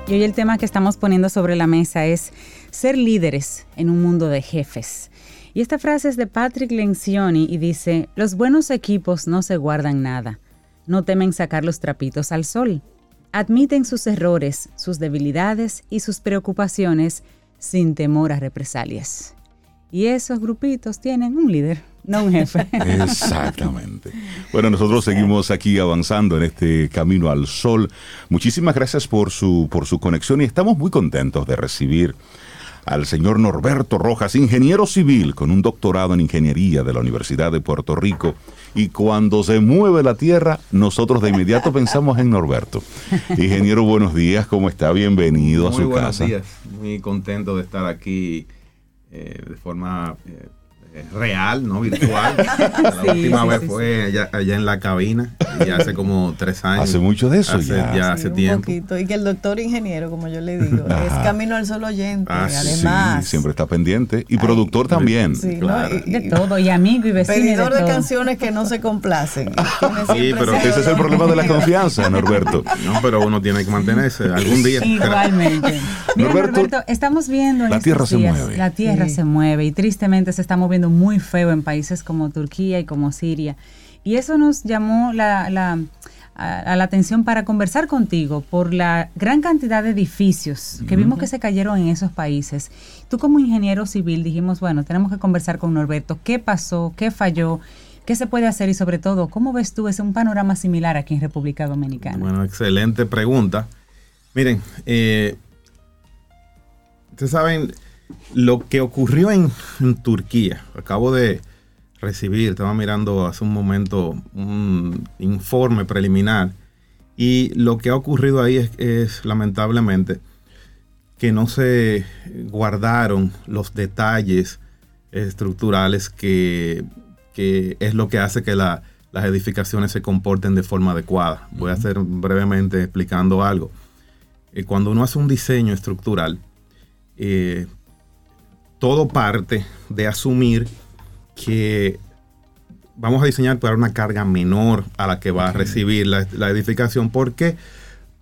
Y hoy el tema que estamos poniendo sobre la mesa es ser líderes en un mundo de jefes. Y esta frase es de Patrick Lencioni y dice, los buenos equipos no se guardan nada, no temen sacar los trapitos al sol, admiten sus errores, sus debilidades y sus preocupaciones sin temor a represalias. Y esos grupitos tienen un líder, no un jefe. Exactamente. Bueno, nosotros seguimos aquí avanzando en este camino al sol. Muchísimas gracias por su, por su conexión y estamos muy contentos de recibir al señor Norberto Rojas, ingeniero civil con un doctorado en ingeniería de la Universidad de Puerto Rico. Y cuando se mueve la tierra, nosotros de inmediato pensamos en Norberto. Ingeniero, buenos días, ¿cómo está? Bienvenido a su buenos casa. días, muy contento de estar aquí eh, de forma eh, real, no virtual. La Sí, última sí, vez sí, fue allá, allá en la cabina, ya hace como tres años. Hace mucho de eso Hace- ya. ya Sí, hace un tiempo. poquito. Y que el doctor ingeniero, como yo le digo, es camino al sol oyente. Ah, sí, además, Sí, siempre está pendiente. Y productor también. Sí, ¿no? Claro. Y- De todo, y amigo y vecino. Pedidor de canciones que no se complacen. Siempre pero ese es el problema de la confianza, Norberto. No, pero uno tiene que mantenerse algún día. Igualmente. Mira, Norberto, Norberto, estamos viendo en la tierra se mueve. La tierra Sí. se mueve y tristemente se está moviendo muy feo en países como Turquía y como Siria. Y eso nos llamó la, la- a, a la atención para conversar contigo por la gran cantidad de edificios que vimos que se cayeron en esos países. Tú como ingeniero civil dijimos, bueno, tenemos que conversar con Norberto. ¿Qué pasó? ¿Qué falló? ¿Qué se puede hacer? Y sobre todo, ¿cómo ves tú ese un panorama similar aquí en República Dominicana? Bueno, excelente pregunta. Miren, eh, ustedes saben lo que ocurrió en, en Turquía. Acabo de recibir, estaba mirando hace un momento un informe preliminar y lo que ha ocurrido ahí es, es, lamentablemente que no se guardaron los detalles estructurales que, que es lo que hace que la- las edificaciones se comporten de forma adecuada. Voy a hacer brevemente explicando algo. Eh, cuando uno hace un diseño estructural, eh, todo parte de asumir que vamos a diseñar para una carga menor a la que va a recibir la, la edificación. ¿Por qué?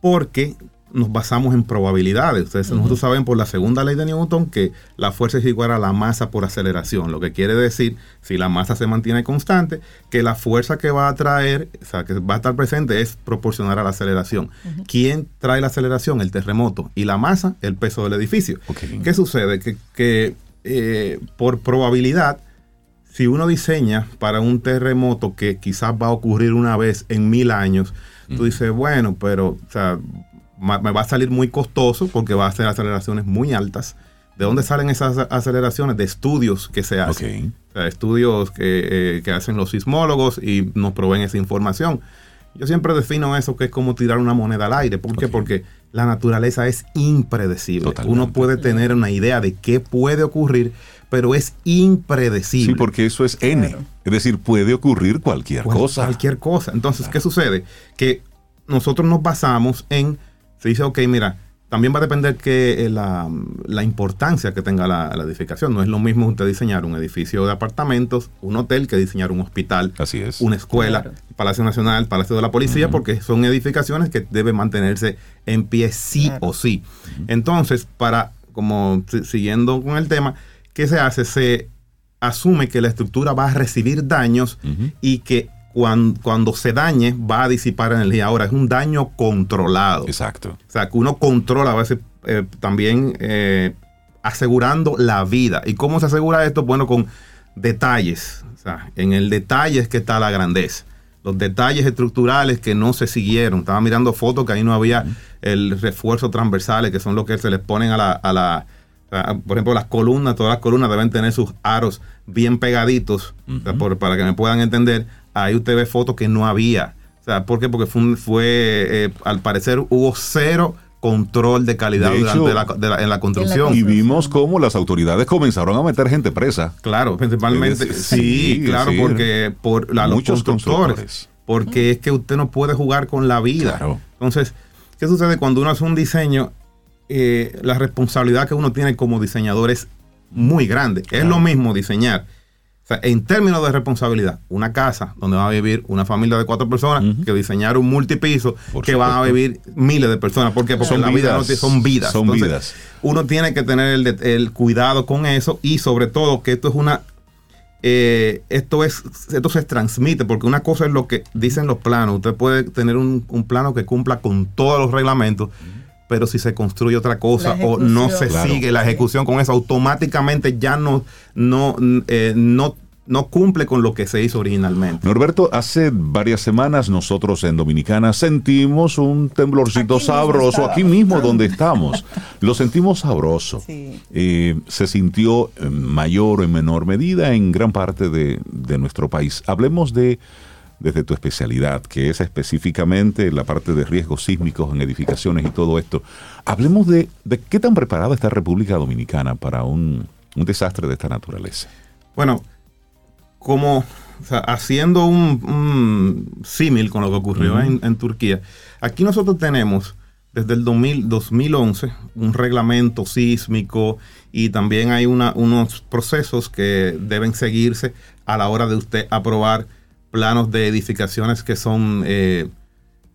Porque nos basamos en probabilidades. Ustedes, Nosotros saben por la segunda ley de Newton que la fuerza es igual a la masa por aceleración, lo que quiere decir, si la masa se mantiene constante, que la fuerza que va a traer, o sea, que va a estar presente es proporcional a la aceleración. ¿Quién trae la aceleración? El terremoto. Y la masa, el peso del edificio. ¿Qué sucede? Que, que eh, por probabilidad, si uno diseña para un terremoto que quizás va a ocurrir una vez en mil años, tú dices, bueno, pero o sea, ma- me va a salir muy costoso porque va a ser aceleraciones muy altas. ¿De dónde salen esas aceleraciones? De estudios que se hacen. O sea, estudios que, eh, que hacen los sismólogos y nos proveen esa información. Yo siempre defino eso que es como tirar una moneda al aire. ¿Por qué? Porque la naturaleza es impredecible. Uno puede tener una idea de qué puede ocurrir, pero es impredecible. Sí, porque eso es N. Es decir, puede ocurrir cualquier Cual- cosa. Cualquier cosa. Entonces, ¿qué sucede? Que nosotros nos basamos en, se dice, ok, mira, también va a depender que eh, la, la importancia que tenga la, la edificación. No es lo mismo usted diseñar un edificio de apartamentos, un hotel, que diseñar un hospital, Así es. una escuela, Palacio Nacional, Palacio de la Policía, porque son edificaciones que deben mantenerse en pie sí o sí. Entonces, para, como si- siguiendo con el tema, ¿qué se hace? Se asume que la estructura va a recibir daños y que cuando, cuando se dañe va a disipar energía. Ahora, es un daño controlado. Exacto. O sea, que uno controla a veces eh, también eh, asegurando la vida. ¿Y cómo se asegura esto? Bueno, con detalles. O sea, en el detalle es que está la grandeza. Los detalles estructurales que no se siguieron. Estaba mirando fotos que ahí no había el refuerzo transversales, que son los que se les ponen a la, a la a- por ejemplo, las columnas, todas las columnas deben tener sus aros bien pegaditos, o sea, por- para que me puedan entender. Ahí usted ve fotos que no había. O sea, ¿por qué? Porque fue, un- fue eh, al parecer hubo cero control de calidad De durante la, de la- en la construcción. Y vimos cómo las autoridades comenzaron a meter gente presa. Claro, principalmente, Es- sí, claro, porque por la, los Muchos constructores, constructores. porque es que usted no puede jugar con la vida. Entonces, ¿qué sucede cuando uno hace un diseño? Eh, la responsabilidad que uno tiene como diseñador es muy grande. Es lo mismo diseñar. O sea, en términos de responsabilidad, una casa donde va a vivir una familia de cuatro personas, que diseñar un multipiso que van a vivir miles de personas. ¿Por qué? Porque Son la vida no vidas. son vidas. Son Entonces, vidas. Uno tiene que tener el, el cuidado con eso y sobre todo que esto es una eh, esto es esto se transmite porque una cosa es lo que dicen los planos usted puede tener un, un plano que cumpla con todos los reglamentos pero si se construye otra cosa o no se. Claro. sigue la ejecución con eso automáticamente ya no no eh, no no cumple con lo que se hizo originalmente Norberto, hace varias semanas nosotros en Dominicana sentimos un temblorcito sabroso, aquí mismo donde estamos. Lo sentimos sabroso. Eh, se sintió en mayor o en menor medida en gran parte de, de nuestro país. Hablemos de desde tu especialidad, que es específicamente la parte de riesgos sísmicos en edificaciones y todo esto. Hablemos de, de qué tan preparada está República Dominicana para un, un desastre de esta naturaleza. Bueno, como o sea, haciendo un, un símil con lo que ocurrió en, en Turquía, aquí nosotros tenemos desde el 2000 2011 un reglamento sísmico y también hay una- unos procesos que deben seguirse a la hora de usted aprobar planos de edificaciones que son eh,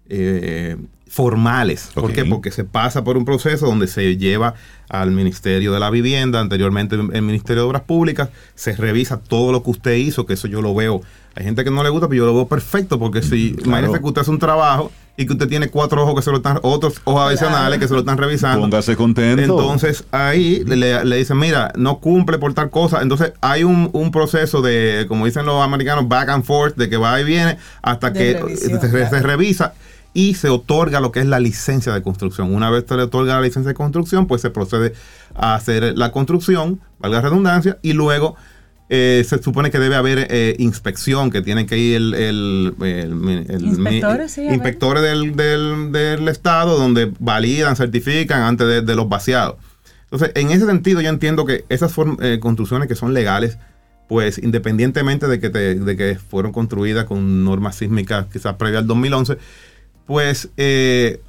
eh, formales. ¿Por qué? Porque se pasa por un proceso donde se lleva al Ministerio de la Vivienda, anteriormente el Ministerio de Obras Públicas, se revisa todo lo que usted hizo, que eso yo lo veo. Hay gente que no le gusta, pero yo lo veo perfecto, porque si imagínese que usted hace un trabajo y que usted tiene cuatro ojos que se lo están, otros ojos adicionales que se lo están revisando. Póngase contento. Entonces ahí le, le dicen, mira, no cumple por tal cosa. Entonces hay un, un proceso de, como dicen los americanos, back and forth, de que va y viene hasta De que revisión, se, se revisa y se otorga lo que es la licencia de construcción. Una vez se le otorga la licencia de construcción, pues se procede a hacer la construcción, valga la redundancia, y luego eh, se supone que debe haber eh, inspección, que tienen que ir el, el- el- el- Inspectores, sí, inspectores del, del- del Estado donde validan, certifican antes de, de los vaciados. Entonces, en ese sentido, yo entiendo que esas eh, construcciones que son legales, pues independientemente de que, te- de que fueron construidas con normas sísmicas quizás previas al 2011, pues eh,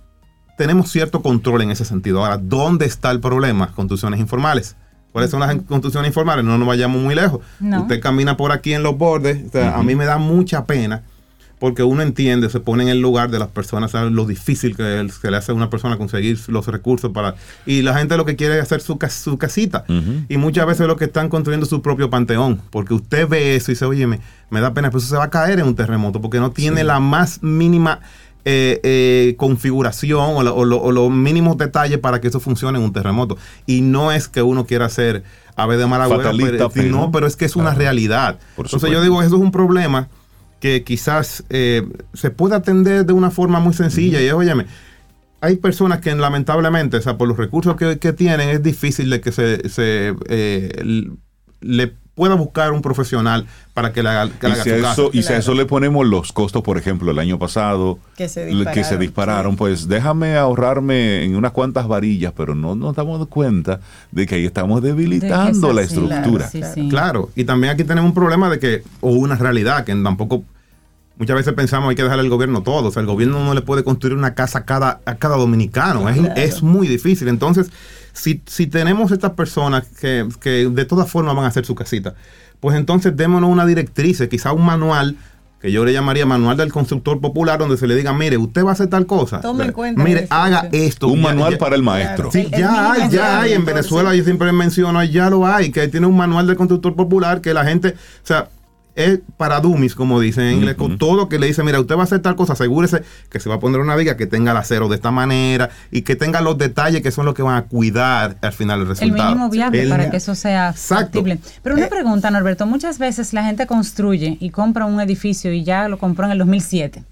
tenemos cierto control en ese sentido. Ahora, ¿dónde está el problema? Construcciones informales. ¿Cuáles son las construcciones informales? No nos vayamos muy lejos. No. Usted camina por aquí en los bordes. o sea, A mí me da mucha pena porque uno entiende, se pone en el lugar de las personas, sabe lo difícil que, que le hace a una persona conseguir los recursos para... Y la gente lo que quiere es hacer su, su casita. Y muchas veces lo que están construyendo su propio panteón, porque usted ve eso y dice, oye, me, me da pena, pero eso se va a caer en un terremoto, porque no tiene la más mínima eh, eh, configuración o, la- o lo- o los mínimos detalles para que eso funcione en un terremoto. Y no es que uno quiera hacer ave de Fatalista, pero, pero- no, pero es que es una realidad. Entonces yo digo, eso es un problema que quizás eh, se puede atender de una forma muy sencilla. Y es, óyeme, hay personas que lamentablemente, o sea, por los recursos que, que tienen, es difícil de que se, se, eh, le pueda buscar un profesional para que le haga, que Y haga si, su eso, y si a eso le ponemos los costos, por ejemplo, el año pasado, Que se le- que se dispararon, pues déjame ahorrarme en unas cuantas varillas, pero no nos damos cuenta de que ahí estamos debilitando De la así, estructura. Sí, sí. Claro, y también aquí tenemos un problema de que, o una realidad, que tampoco, muchas veces pensamos hay que dejarle al gobierno todo, o sea, el gobierno no le puede construir una casa a cada, a cada dominicano, es, es muy difícil. Entonces, si, si tenemos estas personas que, que de todas formas van a hacer su casita, pues entonces démonos una directriz, quizá un manual, que yo le llamaría manual del constructor popular, donde se le diga, mire, usted va a hacer tal cosa. Tome en cuenta Mire, eso, haga sí. esto. Un Ya- manual ya- para el maestro. Sí, El- el ya hay, ya hay. En Venezuela sí. yo siempre menciono, ya lo hay, que tiene un manual del constructor popular que la gente, o sea, es para dummies, como dicen en inglés, con todo que le dice, mira, usted va a hacer tal cosa, asegúrese que se va a poner una viga que tenga el acero de esta manera y que tenga los detalles que son los que van a cuidar al final el El resultado. mínimo viable El- para que eso sea Exacto. factible. Pero una pregunta, Norberto, muchas veces la gente construye y compra un edificio y ya lo compró en el 2007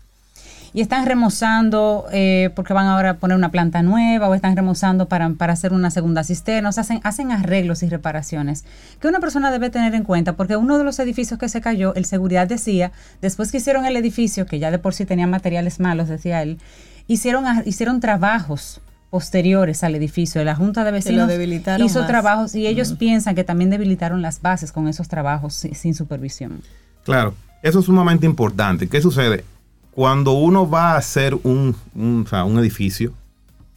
y están remozando eh, porque van ahora a poner una planta nueva o están remozando para, para hacer una segunda cisterna, o sea, hacen, hacen arreglos y reparaciones que una persona debe tener en cuenta porque uno de los edificios que se cayó, el seguridad decía, después que hicieron el edificio, que ya de por sí tenía materiales malos, decía él, hicieron, hicieron trabajos posteriores al edificio. La Junta de lo Vecinos debilitaron hizo más. trabajos y ellos piensan que también debilitaron las bases con esos trabajos si- sin supervisión. Claro, eso es sumamente importante. ¿Qué sucede? Cuando uno va a hacer un, un, o sea, un edificio,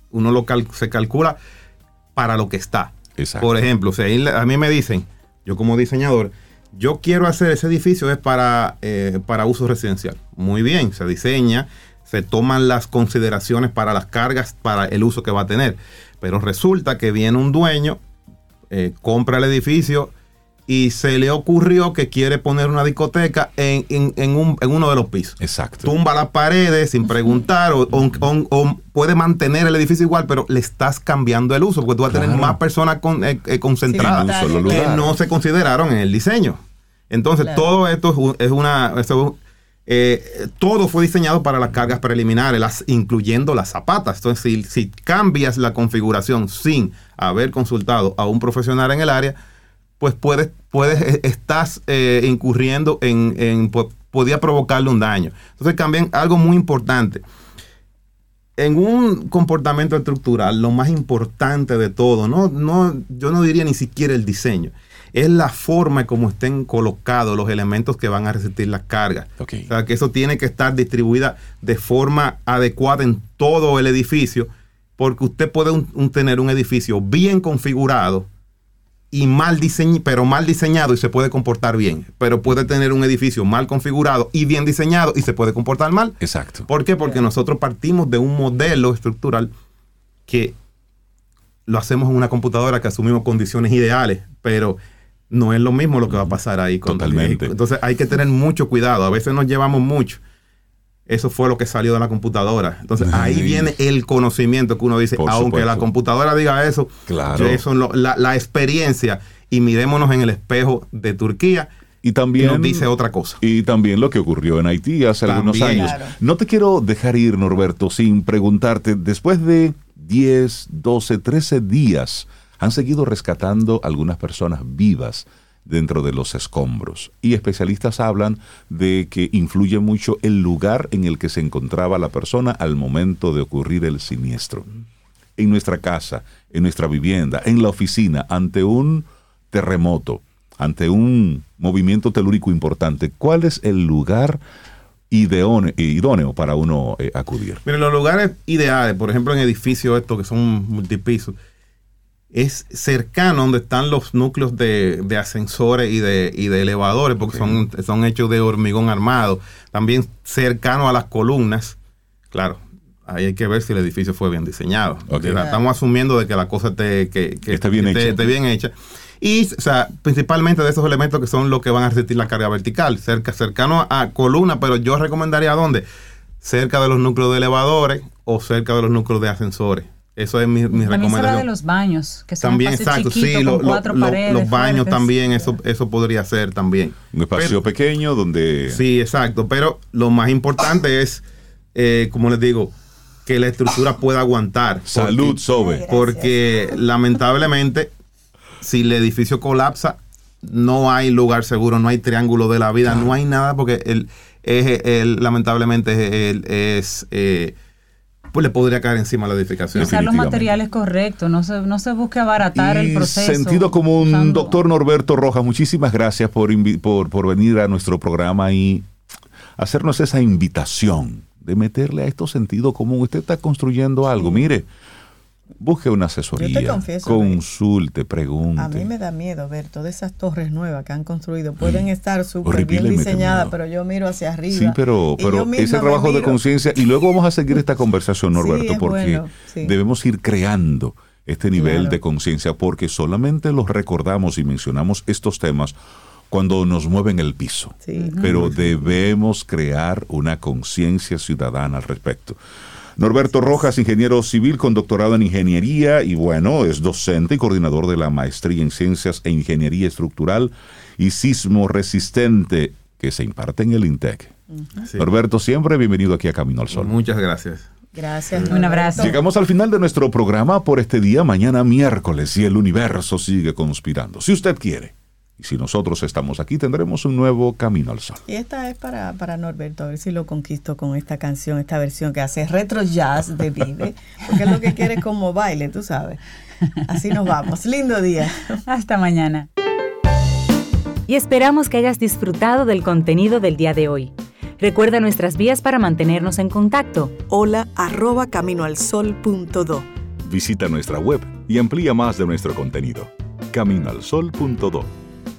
uno lo cal- se calcula para lo que está. Exacto. Por ejemplo, a mí me dicen, yo como diseñador, yo quiero hacer ese edificio es para, eh, para uso residencial. Muy bien, se diseña, se toman las consideraciones para las cargas, para el uso que va a tener. Pero resulta que viene un dueño, eh, compra el edificio y se le ocurrió que quiere poner una discoteca en, en- en un- en uno de los pisos. Exacto. Tumba las paredes sin preguntar o, o- o- o puede mantener el edificio igual, pero le estás cambiando el uso porque tú vas a tener Claro. más personas con- eh, eh, concentradas que lugar. no se consideraron en el diseño. Entonces, Claro. todo esto es un- es una... eso, eh, todo fue diseñado para las cargas preliminares, las, incluyendo las zapatas. Entonces, si, si cambias la configuración sin haber consultado a un profesional en el área, pues puedes, puedes eh, estás eh, incurriendo en, en po- podía provocarle un daño. Entonces, también algo muy importante. En un comportamiento estructural, lo más importante de todo, no, no, yo no diría ni siquiera el diseño, es la forma en cómo estén colocados los elementos que van a resistir las cargas. Ok. O sea, que eso tiene que estar distribuida de forma adecuada en todo el edificio, porque usted puede un- un tener un edificio bien configurado y mal diseñado, pero mal diseñado y se puede comportar bien. Pero puede tener un edificio mal configurado y bien diseñado y se puede comportar mal. Exacto. ¿Por qué? Porque nosotros partimos de un modelo estructural que lo hacemos en una computadora que asumimos condiciones ideales, pero no es lo mismo lo que va a pasar ahí. con- Totalmente. Entonces hay que tener mucho cuidado. A veces nos llevamos mucho. Eso fue lo que salió de la computadora. Entonces ahí viene el conocimiento que uno dice, Por aunque supuesto. la computadora diga eso, Claro. eso lo- la, la experiencia y mirémonos en el espejo de Turquía Y también nos dice otra cosa. Y también lo que ocurrió en Haití hace algunos años. Claro. No te quiero dejar ir, Norberto, sin preguntarte, después de 10, 12, 13 días, han seguido rescatando algunas personas vivas dentro de los escombros. Y especialistas hablan de que influye mucho el lugar en el que se encontraba la persona al momento de ocurrir el siniestro. En nuestra casa, en nuestra vivienda, en la oficina, ante un terremoto, ante un movimiento telúrico importante, ¿cuál es el lugar idóneo para uno eh, acudir? Miren, los lugares ideales, por ejemplo, en edificios estos que son multipisos, es cercano donde están los núcleos de, de ascensores y de, y de elevadores, porque son, son hechos de hormigón armado. También cercano a las columnas. Claro, ahí hay que ver si el edificio fue bien diseñado. Ok. Estamos asumiendo de que la cosa esté, que, que Está bien esté- hecha. esté bien hecha. Y, o sea, principalmente de esos elementos que son los que van a resistir la carga vertical, cerca, cercano a columna, pero yo recomendaría dónde? Cerca de los núcleos de elevadores o cerca de los núcleos de ascensores. Eso es mi, mi También se de recomendación. los baños, que son También, exacto, sí, con lo- lo- cuatro lo- paredes los baños fuertes. también, eso, eso podría ser también. Un espacio pequeño donde... Sí, exacto, pero lo más importante es, eh, como les digo, que la estructura pueda aguantar. Salud, Porque- Sobe. Porque lamentablemente, si el edificio colapsa, no hay lugar seguro, no hay triángulo de la vida, no hay nada porque el, es, el- lamentablemente el- es... eh, pues le podría caer encima la edificación. Usar los materiales correctos, no se, no se busque abaratar el proceso. Sentido común, usando- doctor Norberto Rojas, muchísimas gracias por, por, por venir a nuestro programa y hacernos esa invitación de meterle a esto sentido común. Usted está construyendo algo, mire, busque una asesoría, confieso, consulte, pregunte. A mí me da miedo ver todas esas torres nuevas que han construido. Pueden estar súper bien diseñadas, pero yo miro hacia arriba. Sí, pero, ese trabajo de conciencia, y luego vamos a seguir esta conversación, Norberto, porque bueno, sí. debemos ir creando este nivel Claro. de conciencia, porque solamente los recordamos y mencionamos estos temas cuando nos mueven el piso. Pero debemos crear una conciencia ciudadana al respecto. Norberto Rojas, ingeniero civil con doctorado en ingeniería y bueno, es docente y coordinador de la maestría en ciencias e ingeniería estructural y sismo resistente que se imparte en el INTEC. Sí. Norberto, siempre bienvenido aquí a Camino al Sol. Muchas gracias. Gracias. Un abrazo. Llegamos al final de nuestro programa por este día, mañana miércoles, y el universo sigue conspirando. Si usted quiere, y si nosotros estamos aquí, tendremos un nuevo Camino al Sol. Y esta es para, para Norberto, a ver si lo conquisto con esta canción, esta versión que hace retro jazz de Vive, porque es lo que quiere como baile, tú sabes. Así nos vamos. Lindo día. Hasta mañana. Y esperamos que hayas disfrutado del contenido del día de hoy. Recuerda nuestras vías para mantenernos en contacto. Hola arroba caminoalsol.do. Visita nuestra web y amplía más de nuestro contenido. Caminoalsol.do